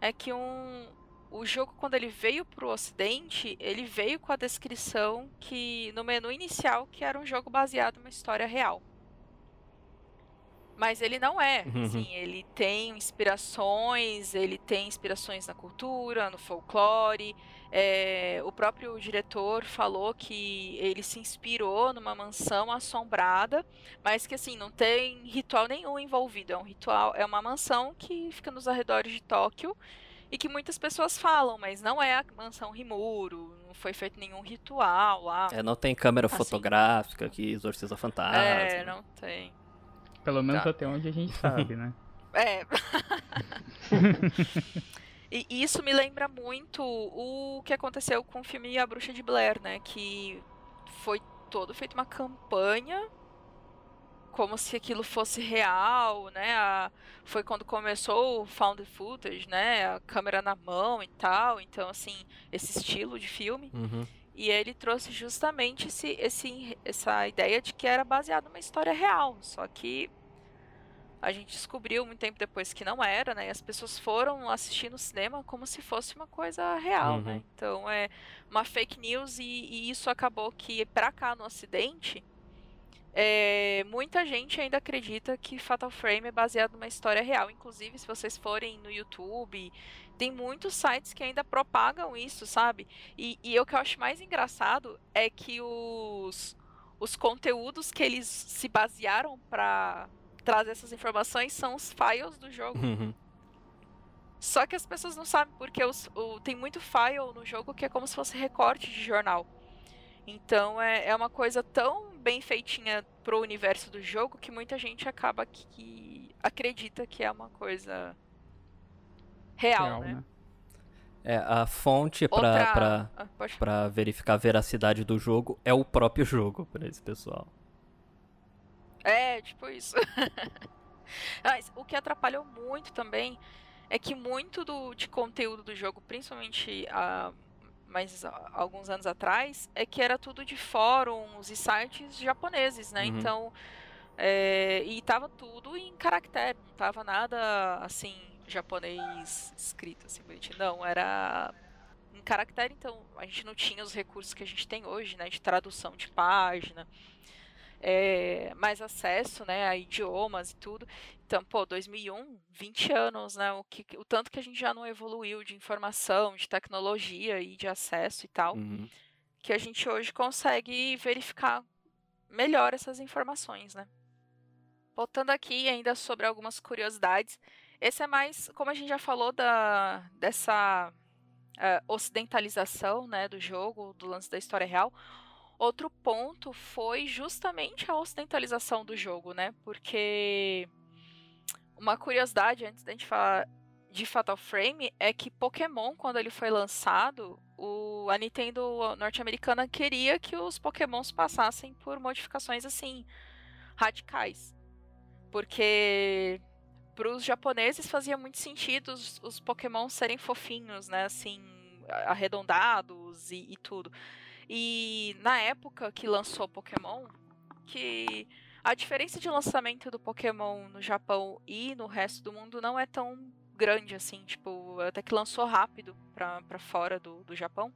é que um, o jogo quando ele veio para o Ocidente, ele veio com a descrição que no menu inicial que era um jogo baseado numa história real. Mas ele não é. Uhum. Assim, ele tem inspirações, ele tem inspirações na cultura, no folclore. É, o próprio diretor falou que ele se inspirou numa mansão assombrada, mas que assim não tem ritual nenhum envolvido. É um ritual, é uma mansão que fica nos arredores de Tóquio e que muitas pessoas falam, mas não é a mansão Rimuro, não foi feito nenhum ritual lá. É, não tem câmera assim. fotográfica que exorciza fantasma. É, não tem. Pelo menos tá. até onde a gente sabe, né? [laughs] É. [laughs] e isso me lembra muito o que aconteceu com o filme A Bruxa de Blair, né? Que foi todo feito uma campanha como se aquilo fosse real, né? A, foi quando começou o found footage, né? A câmera na mão e tal. Então, assim, esse estilo de filme. Uhum. E ele trouxe justamente esse, esse, essa ideia de que era baseado numa história real. Só que a gente descobriu muito tempo depois que não era, né? E as pessoas foram assistir no cinema como se fosse uma coisa real, Uhum. né? Então é uma fake news e, e isso acabou que pra cá no Ocidente, é, muita gente ainda acredita que Fatal Frame é baseado numa história real. Inclusive, se vocês forem no YouTube, tem muitos sites que ainda propagam isso, sabe? E, e o que eu acho mais engraçado é que os, os conteúdos que eles se basearam pra trazer essas informações são os files do jogo. Uhum. Só que as pessoas não sabem porque os- o- tem muito file no jogo que é como se fosse recorte de jornal. Então é, é uma coisa tão bem feitinha pro universo do jogo que muita gente acaba que, que acredita que é uma coisa real, Real, né? né? É, a fonte pra, Outra- pra, Ah, pra verificar a veracidade do jogo é o próprio jogo pra esse pessoal. É, tipo isso. [laughs] Mas o que atrapalhou muito também é que muito do, de conteúdo do jogo, principalmente há mais alguns anos atrás, é que era tudo de fóruns e sites japoneses, né? Uhum. Então, é, e tava tudo em caractere, não tava nada assim, japonês escrito assim, bonitinho. Não, era em caractere, então a gente não tinha os recursos que a gente tem hoje, né? De tradução de página é, mais acesso, né, a idiomas e tudo. Então, pô, 2001, 20 anos, né, o, que, o tanto que a gente já não evoluiu de informação, de tecnologia e de acesso e tal, Uhum. que a gente hoje consegue verificar melhor essas informações, né. Voltando aqui ainda sobre algumas curiosidades, esse é mais, como a gente já falou da, dessa eh, ocidentalização, né, do jogo, do lance da história real, Outro ponto foi justamente a ocidentalização do jogo, né? Porque uma curiosidade antes da gente falar de Fatal Frame é que Pokémon, quando ele foi lançado, o, a Nintendo norte-americana queria que os Pokémons passassem por modificações assim radicais. Porque para os japoneses fazia muito sentido os, os Pokémon serem fofinhos, né? Assim, arredondados e, e tudo. E na época que lançou Pokémon, que a diferença de lançamento do Pokémon no Japão e no resto do mundo não é tão grande assim, tipo, até que lançou rápido pra fora do, do Japão.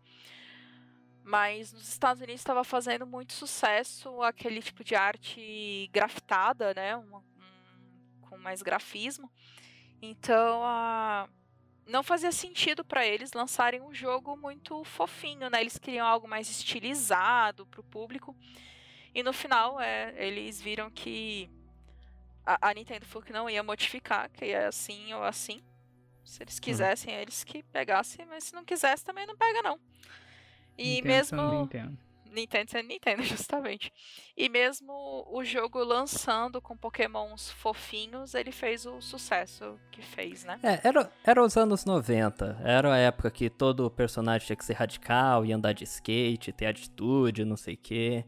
Mas nos Estados Unidos estava fazendo muito sucesso aquele tipo de arte grafitada, né? uma- um- com mais grafismo. Então, a, não fazia sentido para eles lançarem um jogo muito fofinho, né? Eles queriam algo mais estilizado para o público. E no final, é, eles viram que a, a Nintendo falou que não ia modificar, que ia assim ou assim. Se eles quisessem, eles que pegassem, mas se não quisesse, também não pega, não. E mesmo. Nintendo. Sendo Nintendo, [laughs] justamente. E mesmo o jogo lançando com pokémons fofinhos, ele fez o sucesso que fez, né? É, era, era os anos 90. Era a época que todo personagem tinha que ser radical, ia andar de skate, ter atitude, não sei o quê.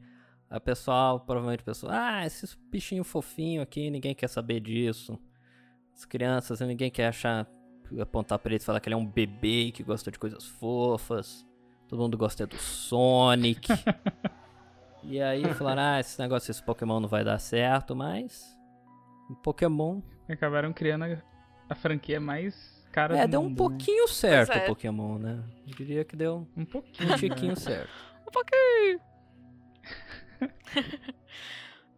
A pessoal, provavelmente, pensou: ah, esses bichinhos fofinhos aqui, ninguém quer saber disso. As crianças, ninguém quer achar, apontar pra eles e falar que ele é um bebê que gosta de coisas fofas. Todo mundo gosta do Sonic. [laughs] e aí falaram: ah, esse negócio, esse Pokémon não vai dar certo, mas. O Pokémon Acabaram criando a, a franquia mais cara é, do deu um mundo, né? pouquinho certo é. o Pokémon, né? Eu diria que deu Um pouquinho. um né? tiquinho certo. Um pouquinho. [laughs]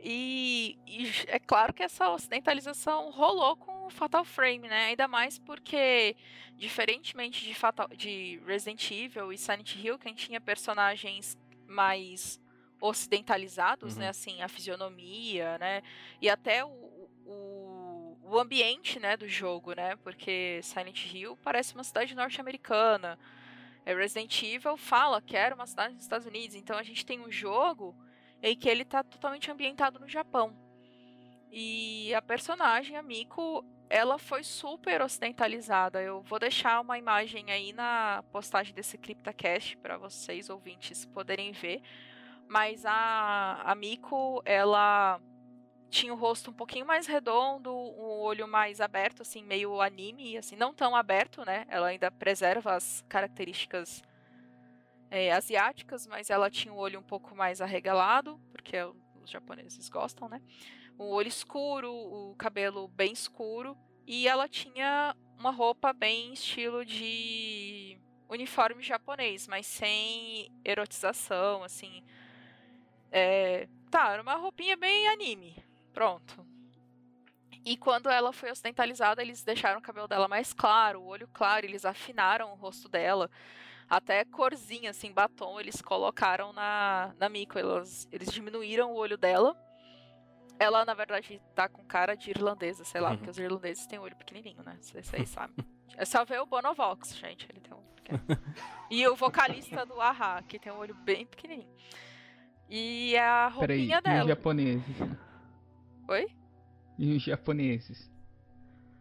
e, e é claro que essa ocidentalização rolou com o Fatal Frame, né? Ainda mais porque, diferentemente de, Fatal, de Resident Evil e Silent Hill, que a gente tinha personagens mais ocidentalizados, Uhum. né? Assim, a fisionomia, né? E até o, o, o ambiente, né, do jogo, né? Porque Silent Hill parece uma cidade norte-americana. É, Resident Evil fala que era uma cidade dos Estados Unidos, então a gente tem um jogo em que ele tá totalmente ambientado no Japão. E a personagem, a Miko, ela foi super ocidentalizada. Eu vou deixar uma imagem aí na postagem desse CryptaCast para vocês ouvintes poderem ver. Mas a, a Miko, ela tinha o rosto um pouquinho mais redondo, o olho mais aberto, assim, meio anime, assim, não tão aberto, né? Ela ainda preserva as características é, asiáticas, mas ela tinha o olho um pouco mais arregalado, porque o os japoneses gostam, né? O olho escuro, o cabelo bem escuro. E ela tinha uma roupa bem estilo de uniforme japonês, mas sem erotização, assim. É, tá, era uma roupinha bem anime. Pronto. E quando ela foi ocidentalizada, eles deixaram o cabelo dela mais claro, o olho claro, eles afinaram o rosto dela. Até corzinha, assim, batom, eles colocaram na, na Miko. Eles, eles diminuíram o olho dela. Ela, na verdade, tá com cara de irlandesa, sei lá, Uhum. porque os irlandeses têm olho pequenininho, né? Vocês vocês sabem. É só ver o Bonovox, gente. Ele tem um. [laughs] E o vocalista do Ahá, que tem um olho bem pequenininho. E a Peraí, roupinha e os dela. japoneses? Oi? E os japoneses?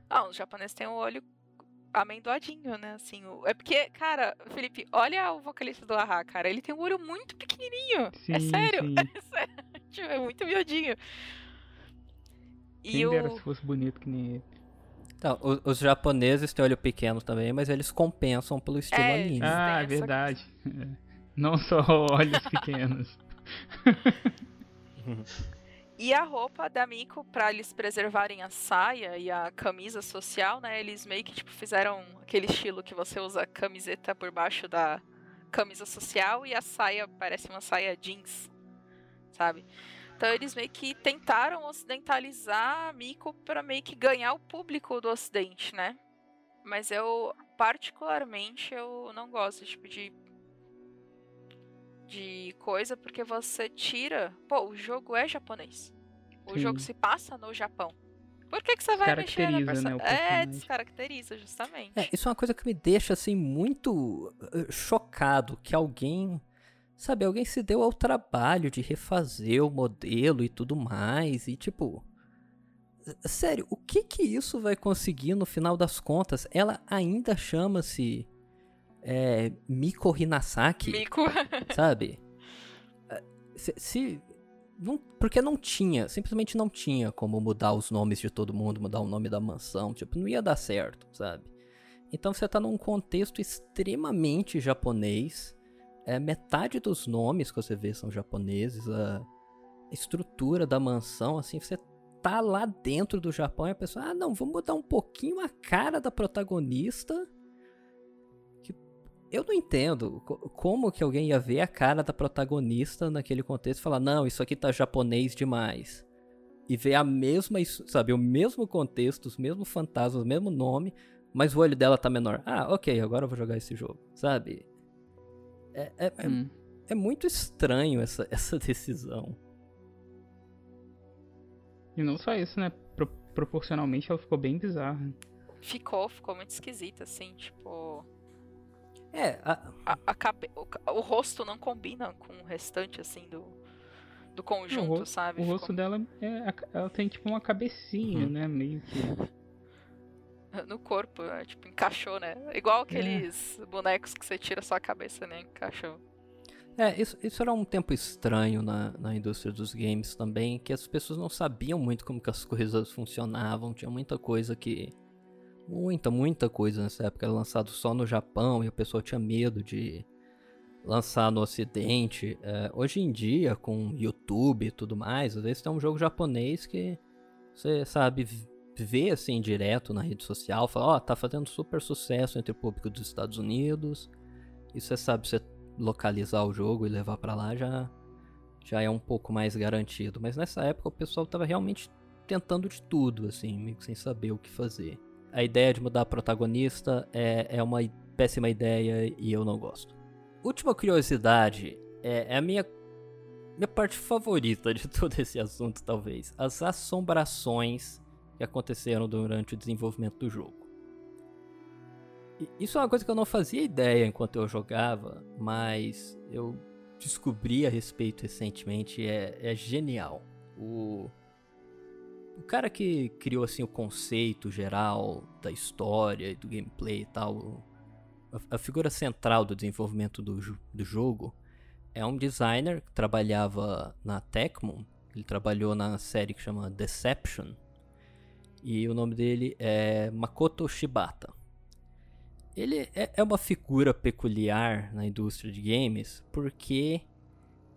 Não, os japoneses têm um olho amendoadinho, né? Assim, o- é porque, cara, Felipe, olha o vocalista do Ahá, cara. Ele tem um olho muito pequenininho. é Sim, sério. sim. [laughs] É sério. Tipo, é muito miudinho. E Quem dera o... se fosse bonito que nem ele. Então, o- os japoneses têm olho pequeno também, mas eles compensam pelo estilo É, anime. Ah, essa verdade. É. [laughs] Não só olhos pequenos. [laughs] E a roupa da Miko, pra eles preservarem a saia e a camisa social, né? Eles meio que tipo, fizeram aquele estilo que você usa camiseta por baixo da camisa social e a saia parece uma saia jeans, sabe? Então eles meio que tentaram ocidentalizar a Miko pra meio que ganhar o público do ocidente, né? Mas eu, particularmente, eu não gosto tipo, de de coisa porque você tira. Pô, o jogo é japonês. O Sim. jogo se passa no Japão. Por que, que você vai mexer na Descaracteriza, né, perso- É, descaracteriza, justamente. É, isso é uma coisa que me deixa assim muito eh, chocado que alguém, sabe, alguém se deu ao trabalho de refazer o modelo e tudo mais e tipo, sério, o que que isso vai conseguir no final das contas? Ela ainda chama-se é, Miko Hinasaki, Mico. [laughs] sabe? Eh, Se, se- não, porque não tinha, simplesmente não tinha como mudar os nomes de todo mundo, mudar o nome da mansão, tipo, não ia dar certo, sabe? Então você tá num contexto extremamente japonês. É, metade dos nomes que você vê são japoneses, a estrutura da mansão, assim, você tá lá dentro do Japão e a pessoa, ah, não, vamos mudar um pouquinho a cara da protagonista. Eu não entendo co- como que alguém ia ver a cara da protagonista naquele contexto e falar, não, isso aqui tá japonês demais. E ver a mesma, sabe, o mesmo contexto, os mesmos fantasmas, o mesmo nome, mas o olho dela tá menor. Ah, ok, agora eu vou jogar esse jogo, sabe? É, é, é- Hum. é muito estranho essa, [laughs] essa decisão. E não só isso, né? Pro- proporcionalmente ela ficou bem bizarra. Ficou, ficou muito esquisita, assim, tipo. É, a- A, a cabe... o, o rosto não combina com o restante, assim, do, do conjunto, ro- sabe? O Ficou- rosto dela é. Ela tem tipo uma cabecinha, Uhum. né? Meio que. [laughs] No corpo, é, tipo, encaixou, né? Igual aqueles bonecos que você tira só a cabeça, né? Encaixou. É, isso, isso era um tempo estranho na, na indústria dos games também, que as pessoas não sabiam muito como que as coisas funcionavam, tinha muita coisa que... Muita, muita coisa nessa época era lançado só no Japão e a pessoa tinha medo de lançar no ocidente. É, hoje em dia, com YouTube e tudo mais, às vezes tem um jogo japonês que você sabe v- vê assim direto na rede social, fala, ó, tá fazendo super sucesso entre o público dos Estados Unidos, e você sabe, você localizar o jogo e levar pra lá já já é um pouco mais garantido. Mas nessa época o pessoal tava realmente tentando de tudo, assim, meio que sem saber o que fazer. A ideia de mudar a protagonista é, é uma péssima ideia e eu não gosto. Última curiosidade é, é a minha minha parte favorita de [laughs] todo esse assunto, talvez. As assombrações que aconteceram durante o desenvolvimento do jogo. E Isso é uma coisa que eu não fazia ideia enquanto eu jogava, mas eu descobri a respeito recentemente é, é genial. O, o cara que criou assim o conceito geral da história e do gameplay e tal, a, a figura central do desenvolvimento do, do jogo é um designer que trabalhava na Tecmo. Ele trabalhou na série que chama Deception. E o nome dele é Makoto Shibata. Ele é, é uma figura peculiar na indústria de games porque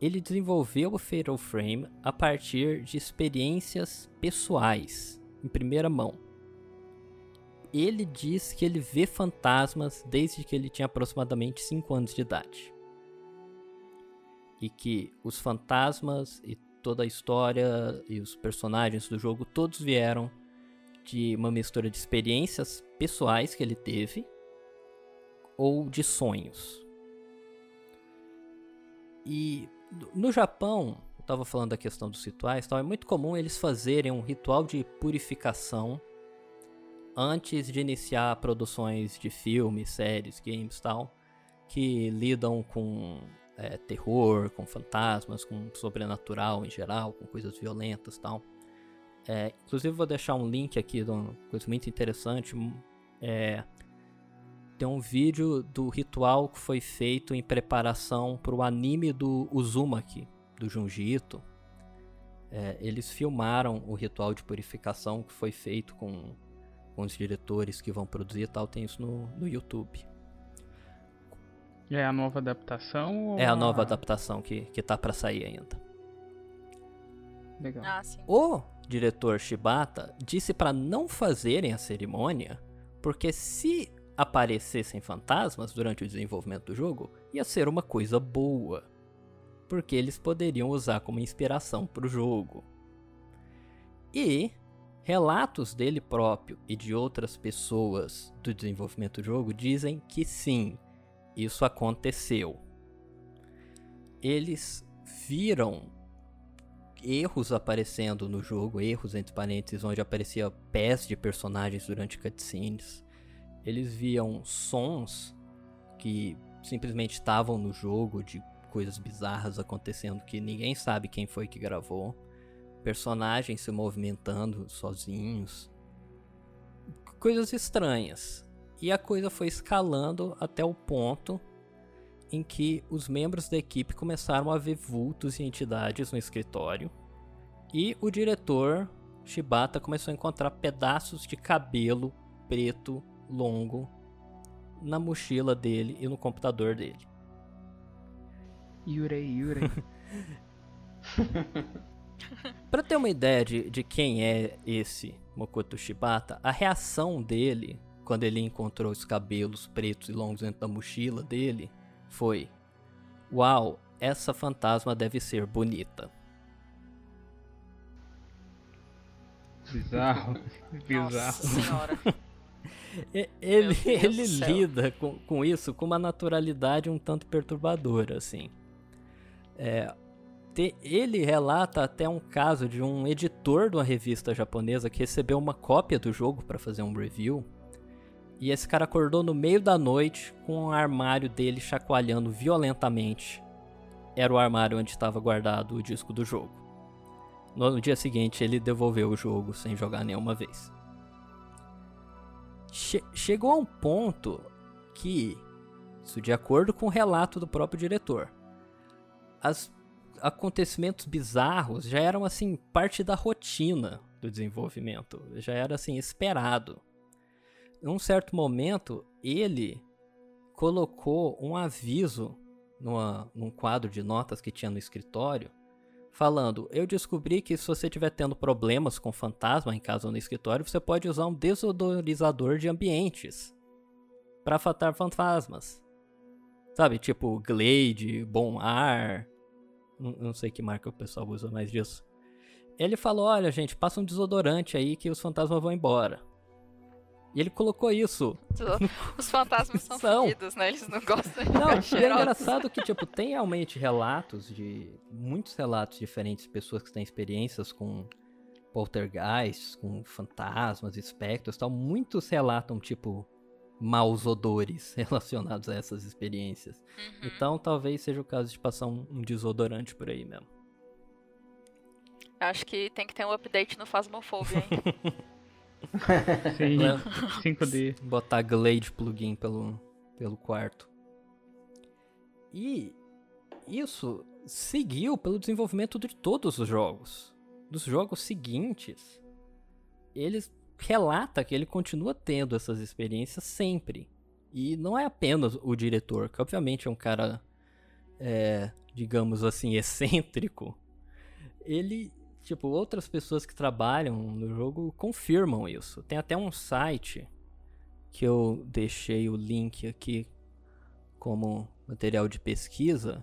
ele desenvolveu o Fatal Frame a partir de experiências pessoais, em primeira mão. Ele diz que ele vê fantasmas desde que ele tinha aproximadamente 5 anos de idade. E que os fantasmas e toda a história e os personagens do jogo todos vieram de uma mistura de experiências pessoais que ele teve ou de sonhos. E no Japão, eu estava falando da questão dos rituais, tal, é muito comum eles fazerem um ritual de purificação antes de iniciar produções de filmes, séries, games tal, que lidam com é, terror, com fantasmas, com sobrenatural em geral, com coisas violentas tal. É, inclusive vou deixar um link aqui de uma coisa muito interessante. É, tem um vídeo do ritual que foi feito em preparação para o anime do Uzumaki, do Junji Ito. É, eles filmaram o ritual de purificação que foi feito com, com os diretores que vão produzir e tal. Tem isso no, no YouTube. É a nova adaptação? É a nova adaptação que, que tá para sair ainda. Legal. Ah, sim. O diretor Shibata disse para não fazerem a cerimônia, porque se aparecessem fantasmas durante o desenvolvimento do jogo, ia ser uma coisa boa, porque eles poderiam usar como inspiração para o jogo. E relatos dele próprio e de outras pessoas do desenvolvimento do jogo dizem que sim, isso aconteceu. Eles viram erros aparecendo no jogo, erros entre parênteses, onde aparecia pés de personagens durante cutscenes eles viam sons que simplesmente estavam no jogo de coisas bizarras acontecendo que ninguém sabe quem foi que gravou, personagens se movimentando sozinhos, coisas estranhas. E a coisa foi escalando até o ponto em que os membros da equipe começaram a ver vultos e entidades no escritório. E o diretor Shibata começou a encontrar pedaços de cabelo preto longo na mochila dele e no computador dele. Yurei, Yurei. [laughs] [laughs] Para ter uma ideia de, de quem é esse Mokoto Shibata, a reação dele quando ele encontrou os cabelos pretos e longos dentro da mochila dele foi: Uau, essa fantasma deve ser bonita. Bizarro. Bizarro. Nossa senhora. [laughs] [laughs] Ele, ele lida com, com isso com uma naturalidade um tanto perturbadora, assim. É, te- ele relata até um caso de um editor de uma revista japonesa que recebeu uma cópia do jogo para fazer um review. E esse cara acordou no meio da noite com o armário dele chacoalhando violentamente. Era o armário onde estava guardado o disco do jogo. No, no dia seguinte, ele devolveu o jogo sem jogar nenhuma vez. Che- chegou a um ponto que, isso de acordo com o relato do próprio diretor, os acontecimentos bizarros já eram assim parte da rotina do desenvolvimento, já era assim esperado. Num certo momento, ele colocou um aviso numa, num quadro de notas que tinha no escritório, falando: Eu descobri que se você estiver tendo problemas com fantasma em casa ou no escritório, você pode usar um desodorizador de ambientes para afastar fantasmas. Sabe, tipo Glade, Bom Ar. Não, não sei que marca o pessoal usa mais disso. Ele falou: Olha, gente, passa um desodorante aí que os fantasmas vão embora. E ele colocou isso Os fantasmas são, São. né? Eles não gostam de não, é engraçado que, tipo, tem realmente relatos de. Muitos relatos diferentes de pessoas que têm experiências com poltergeists, com fantasmas, espectros e tal. Muitos relatam, tipo, maus odores [laughs] relacionados a essas experiências. Uhum. Então, talvez seja o caso de passar um, um desodorante por aí mesmo. Acho que tem que ter um update no Phasmophobia, hein? [laughs] [laughs] Sim, Né? 5D. Botar Glade plugin pelo, pelo quarto. E isso seguiu pelo desenvolvimento de todos os jogos. Dos jogos seguintes, eles relata que ele continua tendo essas experiências sempre. E não é apenas o diretor, que obviamente é um cara é, digamos assim, [laughs] excêntrico, ele, tipo, outras pessoas que trabalham no jogo confirmam isso. Tem até um site que eu deixei o link aqui como material de pesquisa,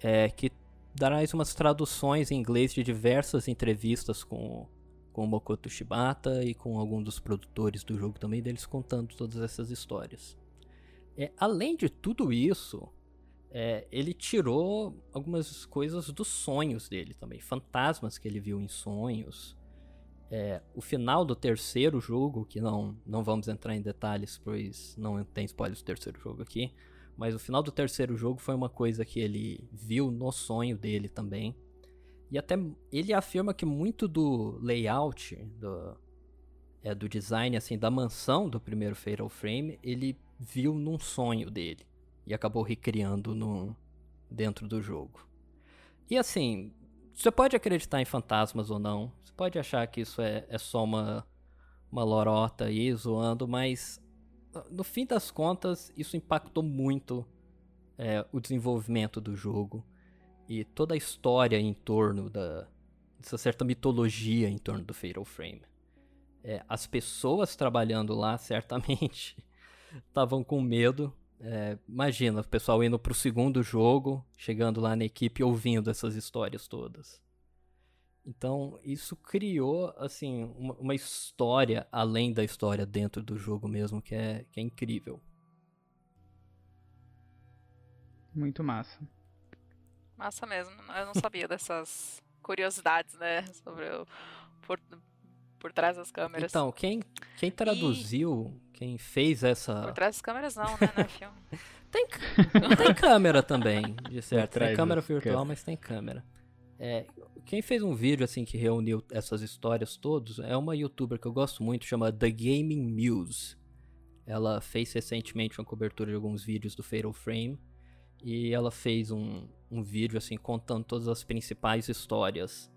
é, que dará umas traduções em inglês de diversas entrevistas com, com o Mokoto Shibata e com alguns dos produtores do jogo também, deles contando todas essas histórias. É, além de tudo isso, é, ele tirou algumas coisas dos sonhos dele também, fantasmas que ele viu em sonhos. É, o final do terceiro jogo, que não, não vamos entrar em detalhes, pois não tem spoilers do terceiro jogo aqui, mas o final do terceiro jogo foi uma coisa que ele viu no sonho dele também. E até ele afirma que muito do layout, do, é, do design assim da mansão do primeiro Fatal Frame, ele viu num sonho dele e acabou recriando no, dentro do jogo. E assim, você pode acreditar em fantasmas ou não, você pode achar que isso é, é só uma, uma lorota aí zoando, mas no fim das contas, isso impactou muito é, o desenvolvimento do jogo e toda a história em torno da essa certa mitologia em torno do Fatal Frame. É, as pessoas trabalhando lá certamente [laughs] estavam com medo. É, imagina o pessoal indo pro segundo jogo, chegando lá na equipe ouvindo essas histórias todas. Então, isso criou, assim, uma, uma, história além da história dentro do jogo mesmo, que é, que é incrível. Muito massa. Massa mesmo. Eu não sabia [laughs] dessas curiosidades, né? Sobre o. Por, por trás das câmeras. Então, quem, quem traduziu, e... quem fez essa. Por trás das câmeras não, né? Não é filme. [laughs] tem, tem câmera também, de certo. Tem câmera virtual, mas tem câmera. É, quem fez um vídeo assim que reuniu essas histórias todas é uma youtuber que eu gosto muito, chama The Gaming Muse. Ela fez recentemente uma cobertura de alguns vídeos do Fatal Frame e ela fez um, um vídeo assim contando todas as principais histórias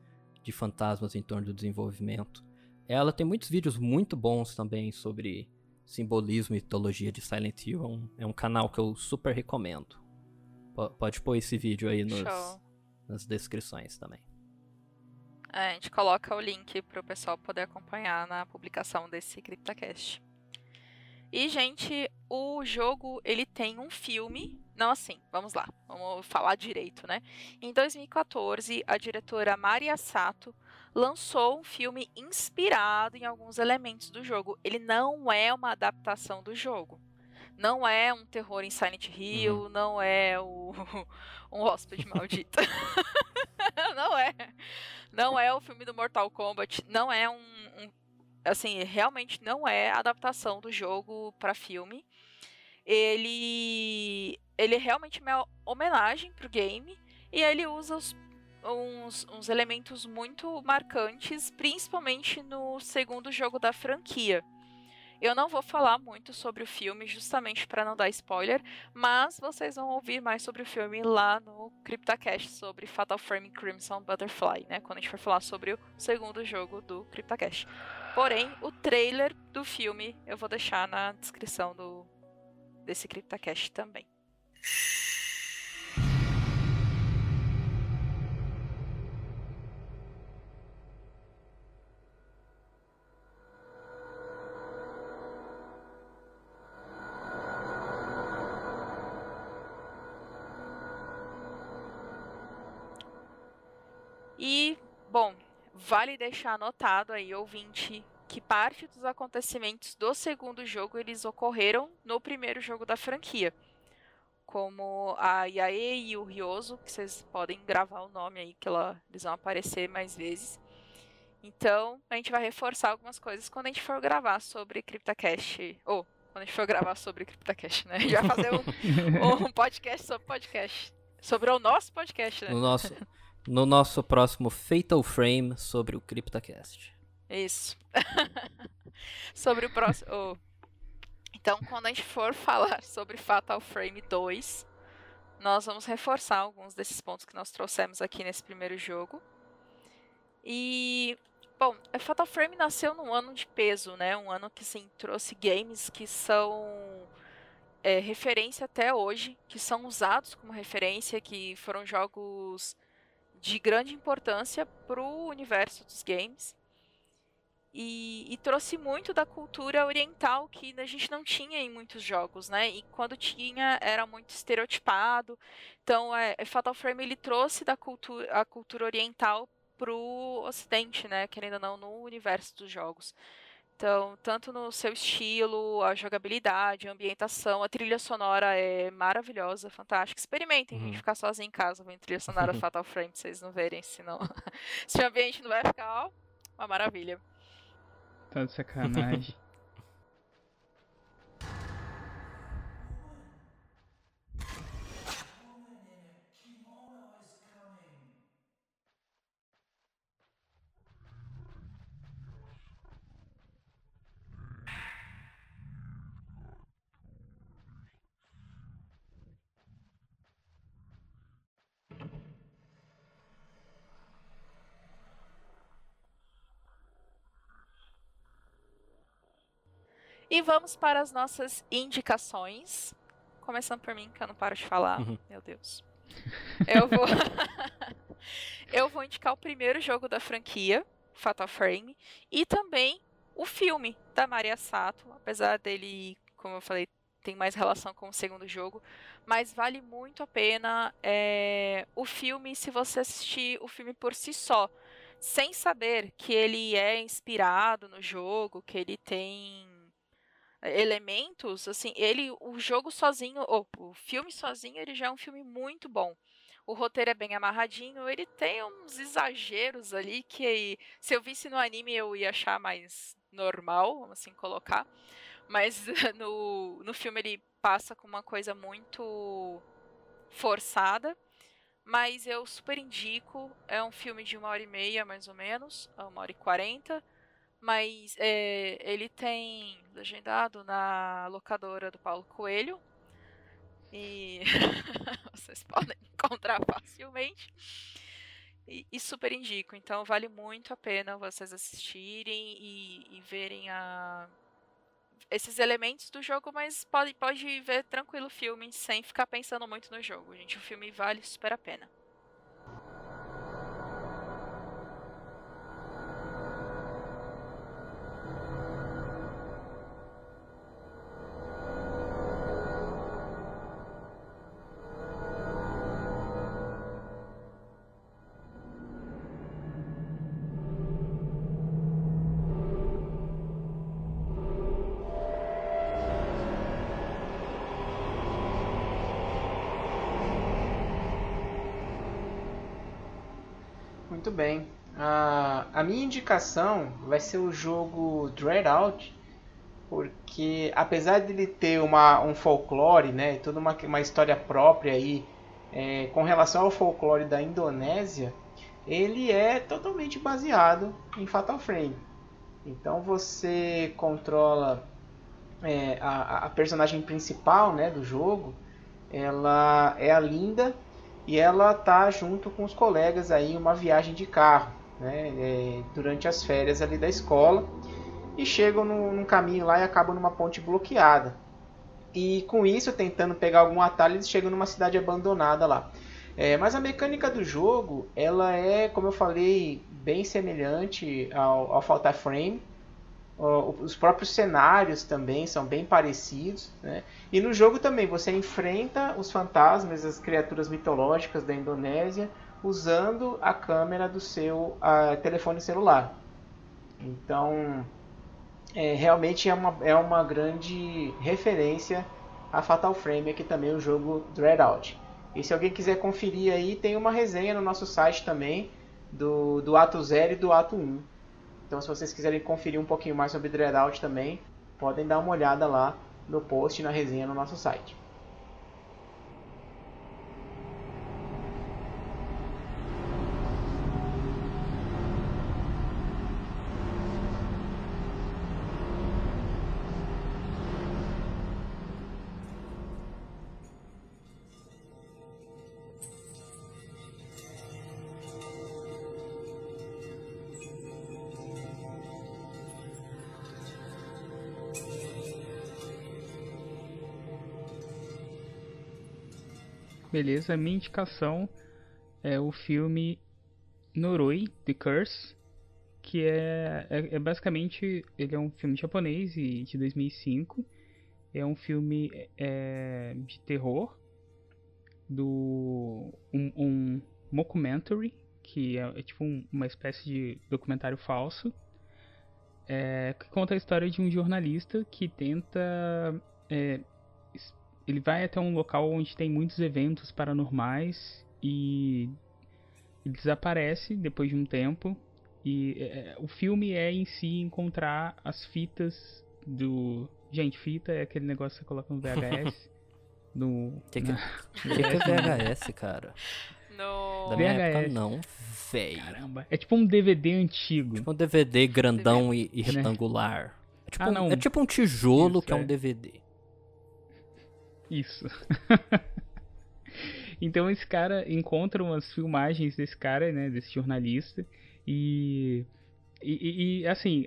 de fantasmas em torno do desenvolvimento. Ela tem muitos vídeos muito bons também sobre simbolismo e mitologia de Silent Hill. É um, é um canal que eu super recomendo. P pode pôr esse vídeo aí nos, nas descrições também. É, a gente coloca o link para o pessoal poder acompanhar na publicação desse CryptoCast. E, gente, o jogo ele tem um filme. Não assim, vamos lá, vamos falar direito, né? Em 2014, a diretora Maria Sato lançou um filme inspirado em alguns elementos do jogo. Ele não é uma adaptação do jogo. Não é um terror em Silent Hill, uhum. não é o, [laughs] um hóspede maldito. [laughs] não é. Não é o filme do Mortal Kombat. Não é um, um assim, realmente não é adaptação do jogo para filme. Ele ele é realmente uma homenagem pro game e ele usa os, uns, uns elementos muito marcantes, principalmente no segundo jogo da franquia. Eu não vou falar muito sobre o filme, justamente para não dar spoiler, mas vocês vão ouvir mais sobre o filme lá no CryptoCast sobre Fatal Frame Crimson Butterfly, né? Quando a gente for falar sobre o segundo jogo do CryptoCast. Porém, o trailer do filme eu vou deixar na descrição do desse CryptoCast também. Vale deixar anotado aí, ouvinte, que parte dos acontecimentos do segundo jogo eles ocorreram no primeiro jogo da franquia. Como a Yae e o Ryoso, que vocês podem gravar o nome aí, que ela, eles vão aparecer mais vezes. Então, a gente vai reforçar algumas coisas quando a gente for gravar sobre CryptoCast. Ou, quando a gente for gravar sobre CryptoCast, né? A gente vai fazer um, [laughs] um podcast sobre podcast. Sobre o nosso podcast, né? O nosso no nosso próximo Fatal Frame sobre o CryptoCast. Isso. [laughs] sobre o próximo. Oh. Então, quando a gente for falar [laughs] sobre Fatal Frame 2, nós vamos reforçar alguns desses pontos que nós trouxemos aqui nesse primeiro jogo. E, bom, Fatal Frame nasceu num ano de peso, né? Um ano que, sim, trouxe games que são é, referência até hoje, que são usados como referência, que foram jogos de grande importância para o universo dos games. E, e, trouxe muito da cultura oriental que a gente não tinha em muitos jogos, né? E quando tinha era muito estereotipado. Então, é, Fatal Frame ele trouxe da cultura a cultura oriental pro Ocidente, né? Querendo ou não, no universo dos jogos. Então, tanto no seu estilo, a jogabilidade, a ambientação, a trilha sonora é maravilhosa, fantástica. Experimentem, uhum. gente, ficar sozinho em casa vendo trilha sonora [laughs] Fatal Frame, pra vocês não verem, senão. [laughs] Se o ambiente não vai ficar, ó, uma maravilha. Tá de sacanagem. E vamos para as nossas indicações. Começando por mim, que eu não paro de falar. Uhum. Meu Deus. Eu vou. [laughs] eu vou indicar o primeiro jogo da franquia, Fatal Frame, e também o filme da Maria Sato, apesar dele, como eu falei, tem mais relação com o segundo jogo, mas vale muito a pena é, o filme se você assistir o filme por si só, sem saber que ele é inspirado no jogo, que ele tem elementos, assim, ele, o jogo sozinho, ou o filme sozinho, ele já é um filme muito bom. O roteiro é bem amarradinho, ele tem uns exageros ali que se eu visse no anime eu ia achar mais normal, vamos assim colocar. Mas [laughs] no, no filme ele passa com uma coisa muito forçada. Mas eu super indico. É um filme de uma hora e meia, mais ou menos, uma hora e quarenta mas é, ele tem legendado na locadora do Paulo Coelho. E [laughs] vocês podem encontrar facilmente. E, e, super indico. Então vale muito a pena vocês assistirem e, e verem a, esses elementos do jogo, mas pode, pode ver tranquilo o filme sem ficar pensando muito no jogo, gente. O filme vale super a pena. Indicação vai ser o jogo Dread Out, porque apesar de ele ter uma, um folclore, né, toda uma, uma história própria aí, é, com relação ao folclore da Indonésia, ele é totalmente baseado em Fatal Frame. Então você controla é, a, a personagem principal né, do jogo, ela é a Linda, e ela tá junto com os colegas aí em uma viagem de carro, né, é, durante as férias ali da escola e chegam no, num caminho lá e acabam numa ponte bloqueada. E com isso, tentando pegar algum atalho, eles chegam numa cidade abandonada lá. É, mas a mecânica do jogo, ela é, como eu falei, bem semelhante ao, ao Frame os próprios cenários também são bem parecidos. Né? E no jogo também você enfrenta os fantasmas, as criaturas mitológicas da Indonésia, usando a câmera do seu telefone celular. Então, é, realmente é uma, é uma grande referência a Fatal Frame, aqui também o jogo Dread Out. E se alguém quiser conferir aí, tem uma resenha no nosso site também do, do ato 0 e do ato 1. Então, se vocês quiserem conferir um pouquinho mais sobre Dreadout também, podem dar uma olhada lá no post na resenha no nosso site. Beleza, minha indicação é o filme Noroi, The Curse, que é, é, é, basicamente, ele é um filme japonês de 2005, é um filme é, de terror, do um, um mockumentary, que é, é tipo um, uma espécie de documentário falso, é, que conta a história de um jornalista que tenta é, ele vai até um local onde tem muitos eventos paranormais e ele desaparece depois de um tempo. E é, o filme é em si encontrar as fitas do. Gente, fita é aquele negócio que você coloca no VHS. [laughs] no. Que que, na... [laughs] que, que é VHS, cara? No. Da minha VHS. época, não, velho. Caramba, é tipo um DVD antigo. Tipo um DVD grandão DVD. E, e, né? retangular. É tipo, ah, um, é tipo um tijolo Isso, que é, é um DVD. Isso. [laughs] então esse cara encontra umas filmagens desse cara, né, desse jornalista, e, e, e assim,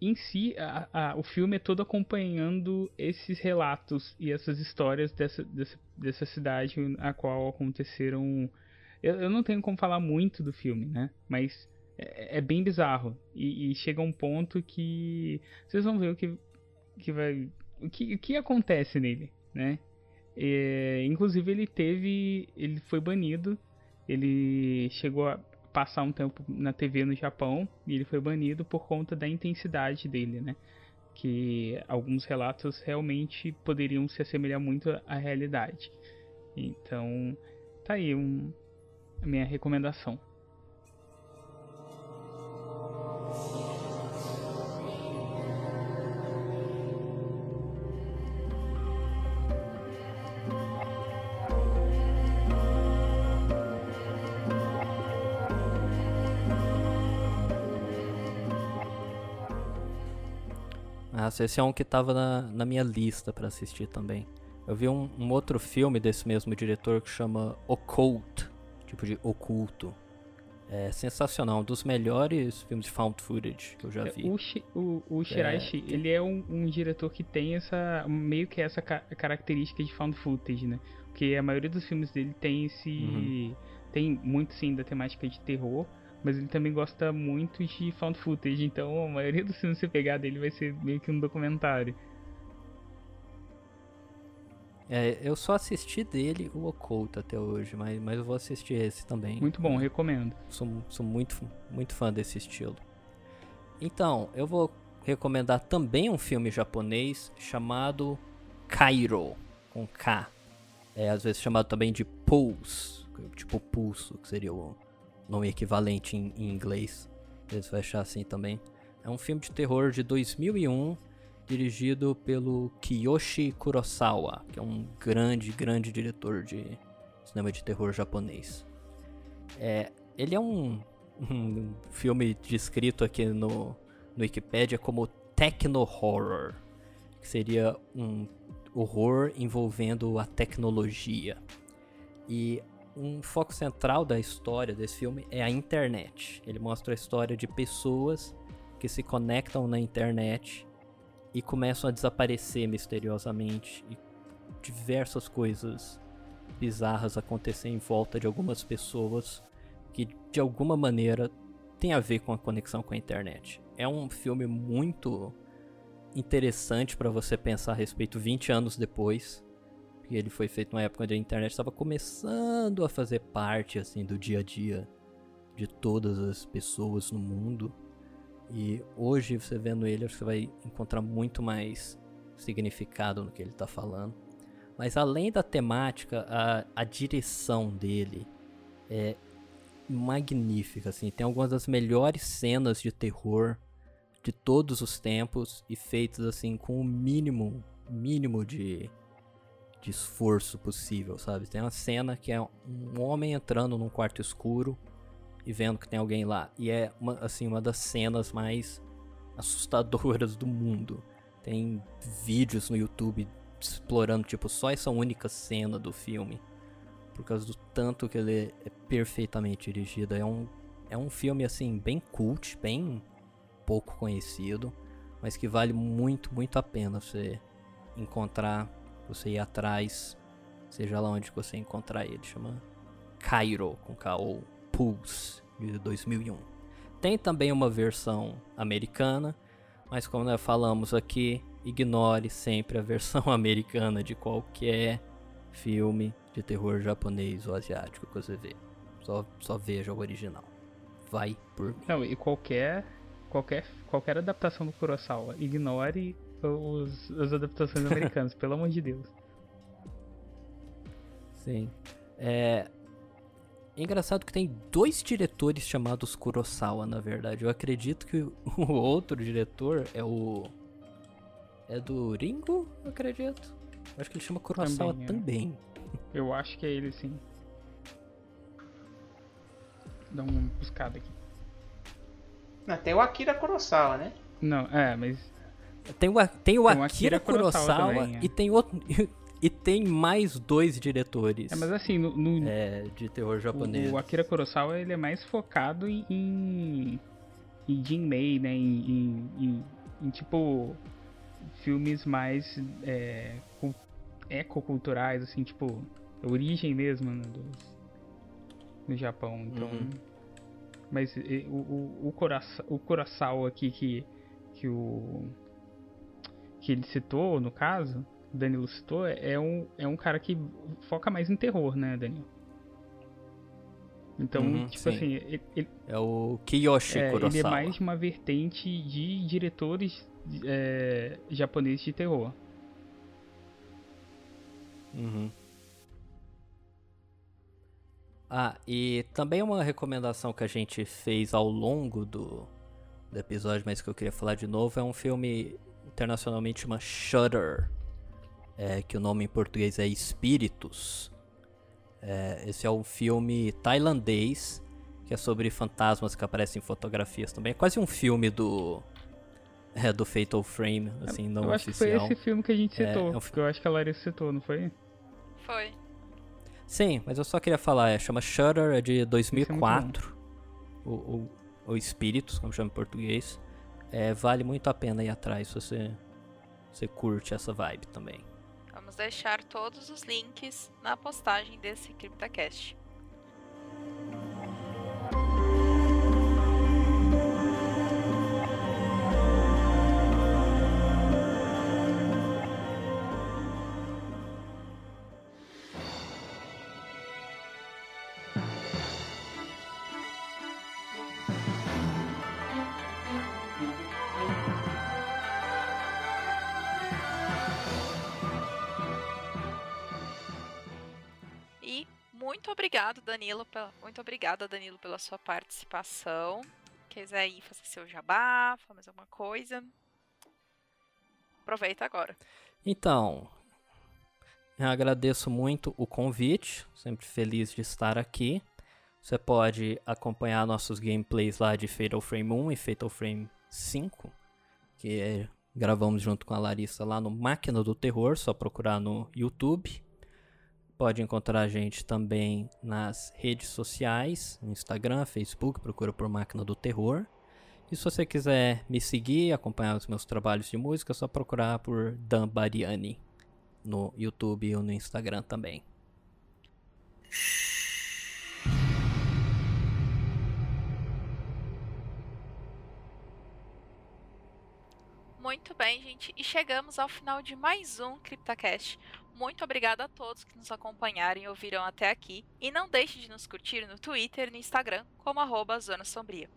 em si, a, a, o filme é todo acompanhando esses relatos e essas histórias dessa, dessa, dessa cidade a qual aconteceram. Eu, eu, não tenho como falar muito do filme, né? Mas é, é bem bizarro. E, e, chega um ponto que vocês vão ver o que, que vai. O que, o que acontece nele né? É, inclusive ele teve, ele foi banido, ele chegou a passar um tempo na TV no Japão e ele foi banido por conta da intensidade dele, né? Que alguns relatos realmente poderiam se assemelhar muito à realidade. Então, tá aí um, a minha recomendação. Esse é um que tava na, na minha lista para assistir também. Eu vi um, um, outro filme desse mesmo diretor que chama Occult, tipo de oculto. É sensacional, um dos melhores filmes de found footage que eu já é, vi. O, o, o Shiraishi, é, ele é um, um, diretor que tem essa, meio que essa ca característica de found footage, né? Porque a maioria dos filmes dele tem esse, uhum. tem muito sim da temática de terror, mas ele também gosta muito de found footage, então a maioria dos filmes que você pegar dele vai ser meio que um documentário. É, eu só assisti dele o Oculto até hoje, mas, mas eu vou assistir esse também. Muito bom, recomendo. Sou, sou muito, muito fã desse estilo. Então, eu vou recomendar também um filme japonês chamado Cairo, com K. É às vezes chamado também de Pulse, tipo pulso, que seria o, nome equivalente em, em inglês. Eles vão achar assim também. É um filme de terror de 2001, dirigido pelo Kiyoshi Kurosawa, que é um grande, grande diretor de cinema de terror japonês. É, ele é um, [laughs] um filme descrito aqui no, no Wikipedia como techno horror, que seria um horror envolvendo a tecnologia. E um foco central da história desse filme é a internet. Ele mostra a história de pessoas que se conectam na internet e começam a desaparecer misteriosamente e diversas coisas bizarras acontecem em volta de algumas pessoas que de alguma maneira tem a ver com a conexão com a internet. É um filme muito interessante para você pensar a respeito 20 anos depois que ele foi feito numa época onde a internet estava começando a fazer parte assim do dia a dia de todas as pessoas no mundo. E hoje você vendo ele, você vai encontrar muito mais significado no que ele está falando. Mas além da temática, a, a direção dele é magnífica, assim. Tem algumas das melhores cenas de terror de todos os tempos e feitas assim com o mínimo, mínimo de de esforço possível, sabe? Tem uma cena que é um homem entrando num quarto escuro e vendo que tem alguém lá. E é uma, assim, uma das cenas mais assustadoras do mundo. Tem vídeos no YouTube explorando tipo só essa única cena do filme. Por causa do tanto que ele é perfeitamente dirigido. É um, é um filme assim bem cult, bem pouco conhecido, mas que vale muito, muito a pena você encontrar você ir atrás seja lá onde você encontrar ele. Chama Cairo, com K ou Pulse, de 2001. Tem também uma versão americana, mas como nós falamos aqui, ignore sempre a versão [laughs] americana de qualquer filme de terror japonês ou asiático que você vê. Só, só veja o original. Vai por mim. Não, e qualquer, qualquer, qualquer adaptação do Kurosawa, ignore os, as adaptações americanas, pelo amor de Deus. Sim. É... Engraçado que tem dois diretores chamados Kurosawa, na verdade. Eu acredito que [laughs] o outro diretor é o. É do Ringo, eu acredito. Eu acho que ele chama Kurosawa Também, também. é. Eu acho que é ele sim. Dá uma buscada aqui. Não, tem o Akira Kurosawa, né? Não, é, mas. Tem o, tem o Tem Akira, Kurosawa, Kurosawa também, é. e tem outro. [laughs] E tem mais dois diretores É, mas assim, no, no- é, de terror japonês. o, Akira Kurosawa ele é mais focado em. em, em Jinmei, né? Em, em, em- tipo. Filmes mais. É, cul- ecoculturais, assim, tipo. A origem mesmo né, dos, no Japão. Então. Uhum. Mas o, o, o, Kurasa- o Kurosawa aqui que, que o. que ele citou, no caso, o Danilo citou, é um, é um cara que foca mais em terror, né, Danilo? Então, Uhum, tipo sim. assim, ele, ele- É o Kiyoshi é, Kurosawa. ele é mais uma vertente de diretores é, japoneses de terror. Uhum. Ah, e também uma recomendação que a gente fez ao longo do, do episódio, mas que eu queria falar de novo, é um filme internacionalmente chama Shudder, é, que o nome em português é Espíritos. É, esse é um filme tailandês que é sobre fantasmas que aparecem em fotografias também. É quase um filme do é, do Fatal Frame, assim, não eu acho que foi oficial. esse filme que a gente É, citou, é um eu acho que a Larissa citou, não foi? Foi. Sim, mas eu só queria falar, é, chama Shutter, é de é 2004. o, o, o Espíritos, como chama em português. É, vale muito a pena ir atrás se você, você curte essa vibe também. Vamos deixar todos os links na postagem desse CryptoCast. Obrigado, Danilo, muito obrigada, Danilo, pela sua participação. Quiser aí fazer seu jabá, falar mais alguma coisa, aproveita agora. Então, eu agradeço muito o convite, sempre feliz de estar aqui. Você pode acompanhar nossos gameplays lá de Fatal Frame 1 e Fatal Frame 5, que é- gravamos junto com a Larissa lá no Máquina do Terror, só procurar no YouTube. Pode encontrar a gente também nas redes sociais, Instagram, Facebook, procura por Máquina do Terror. E se você quiser me seguir, acompanhar os meus trabalhos de música, é só procurar por Dan Bariani no YouTube ou no Instagram também. Muito bem, gente, e chegamos ao final de mais um CryptoCast. Muito obrigada a todos que nos acompanharam e ouviram até aqui. E não deixe de nos curtir no Twitter e no Instagram, como arroba Zona Sombria.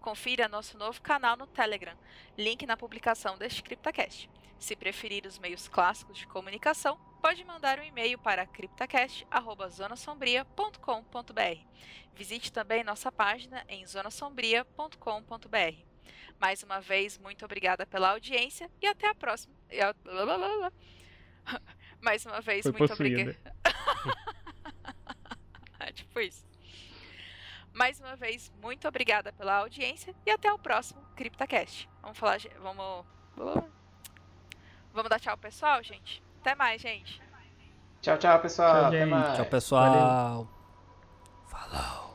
Confira nosso novo canal no Telegram, link na publicação deste CryptoCast. Se preferir os meios clássicos de comunicação, pode mandar um e-mail para criptacast.zonasombria.com.br. Visite também nossa página em zonasombria.com.br. Mais uma vez, muito obrigada pela audiência e até a próxima. [laughs] Mais uma vez, Foi muito possuída. obrigada. é [laughs] tipo isso. Mais uma vez, muito obrigada pela audiência e até o próximo CryptaCast. Vamos falar, vamos Vamos dar tchau, pessoal, gente. Até mais, gente. Tchau, tchau, pessoal. Tchau, Até gente. mais. Tchau, pessoal. Valeu.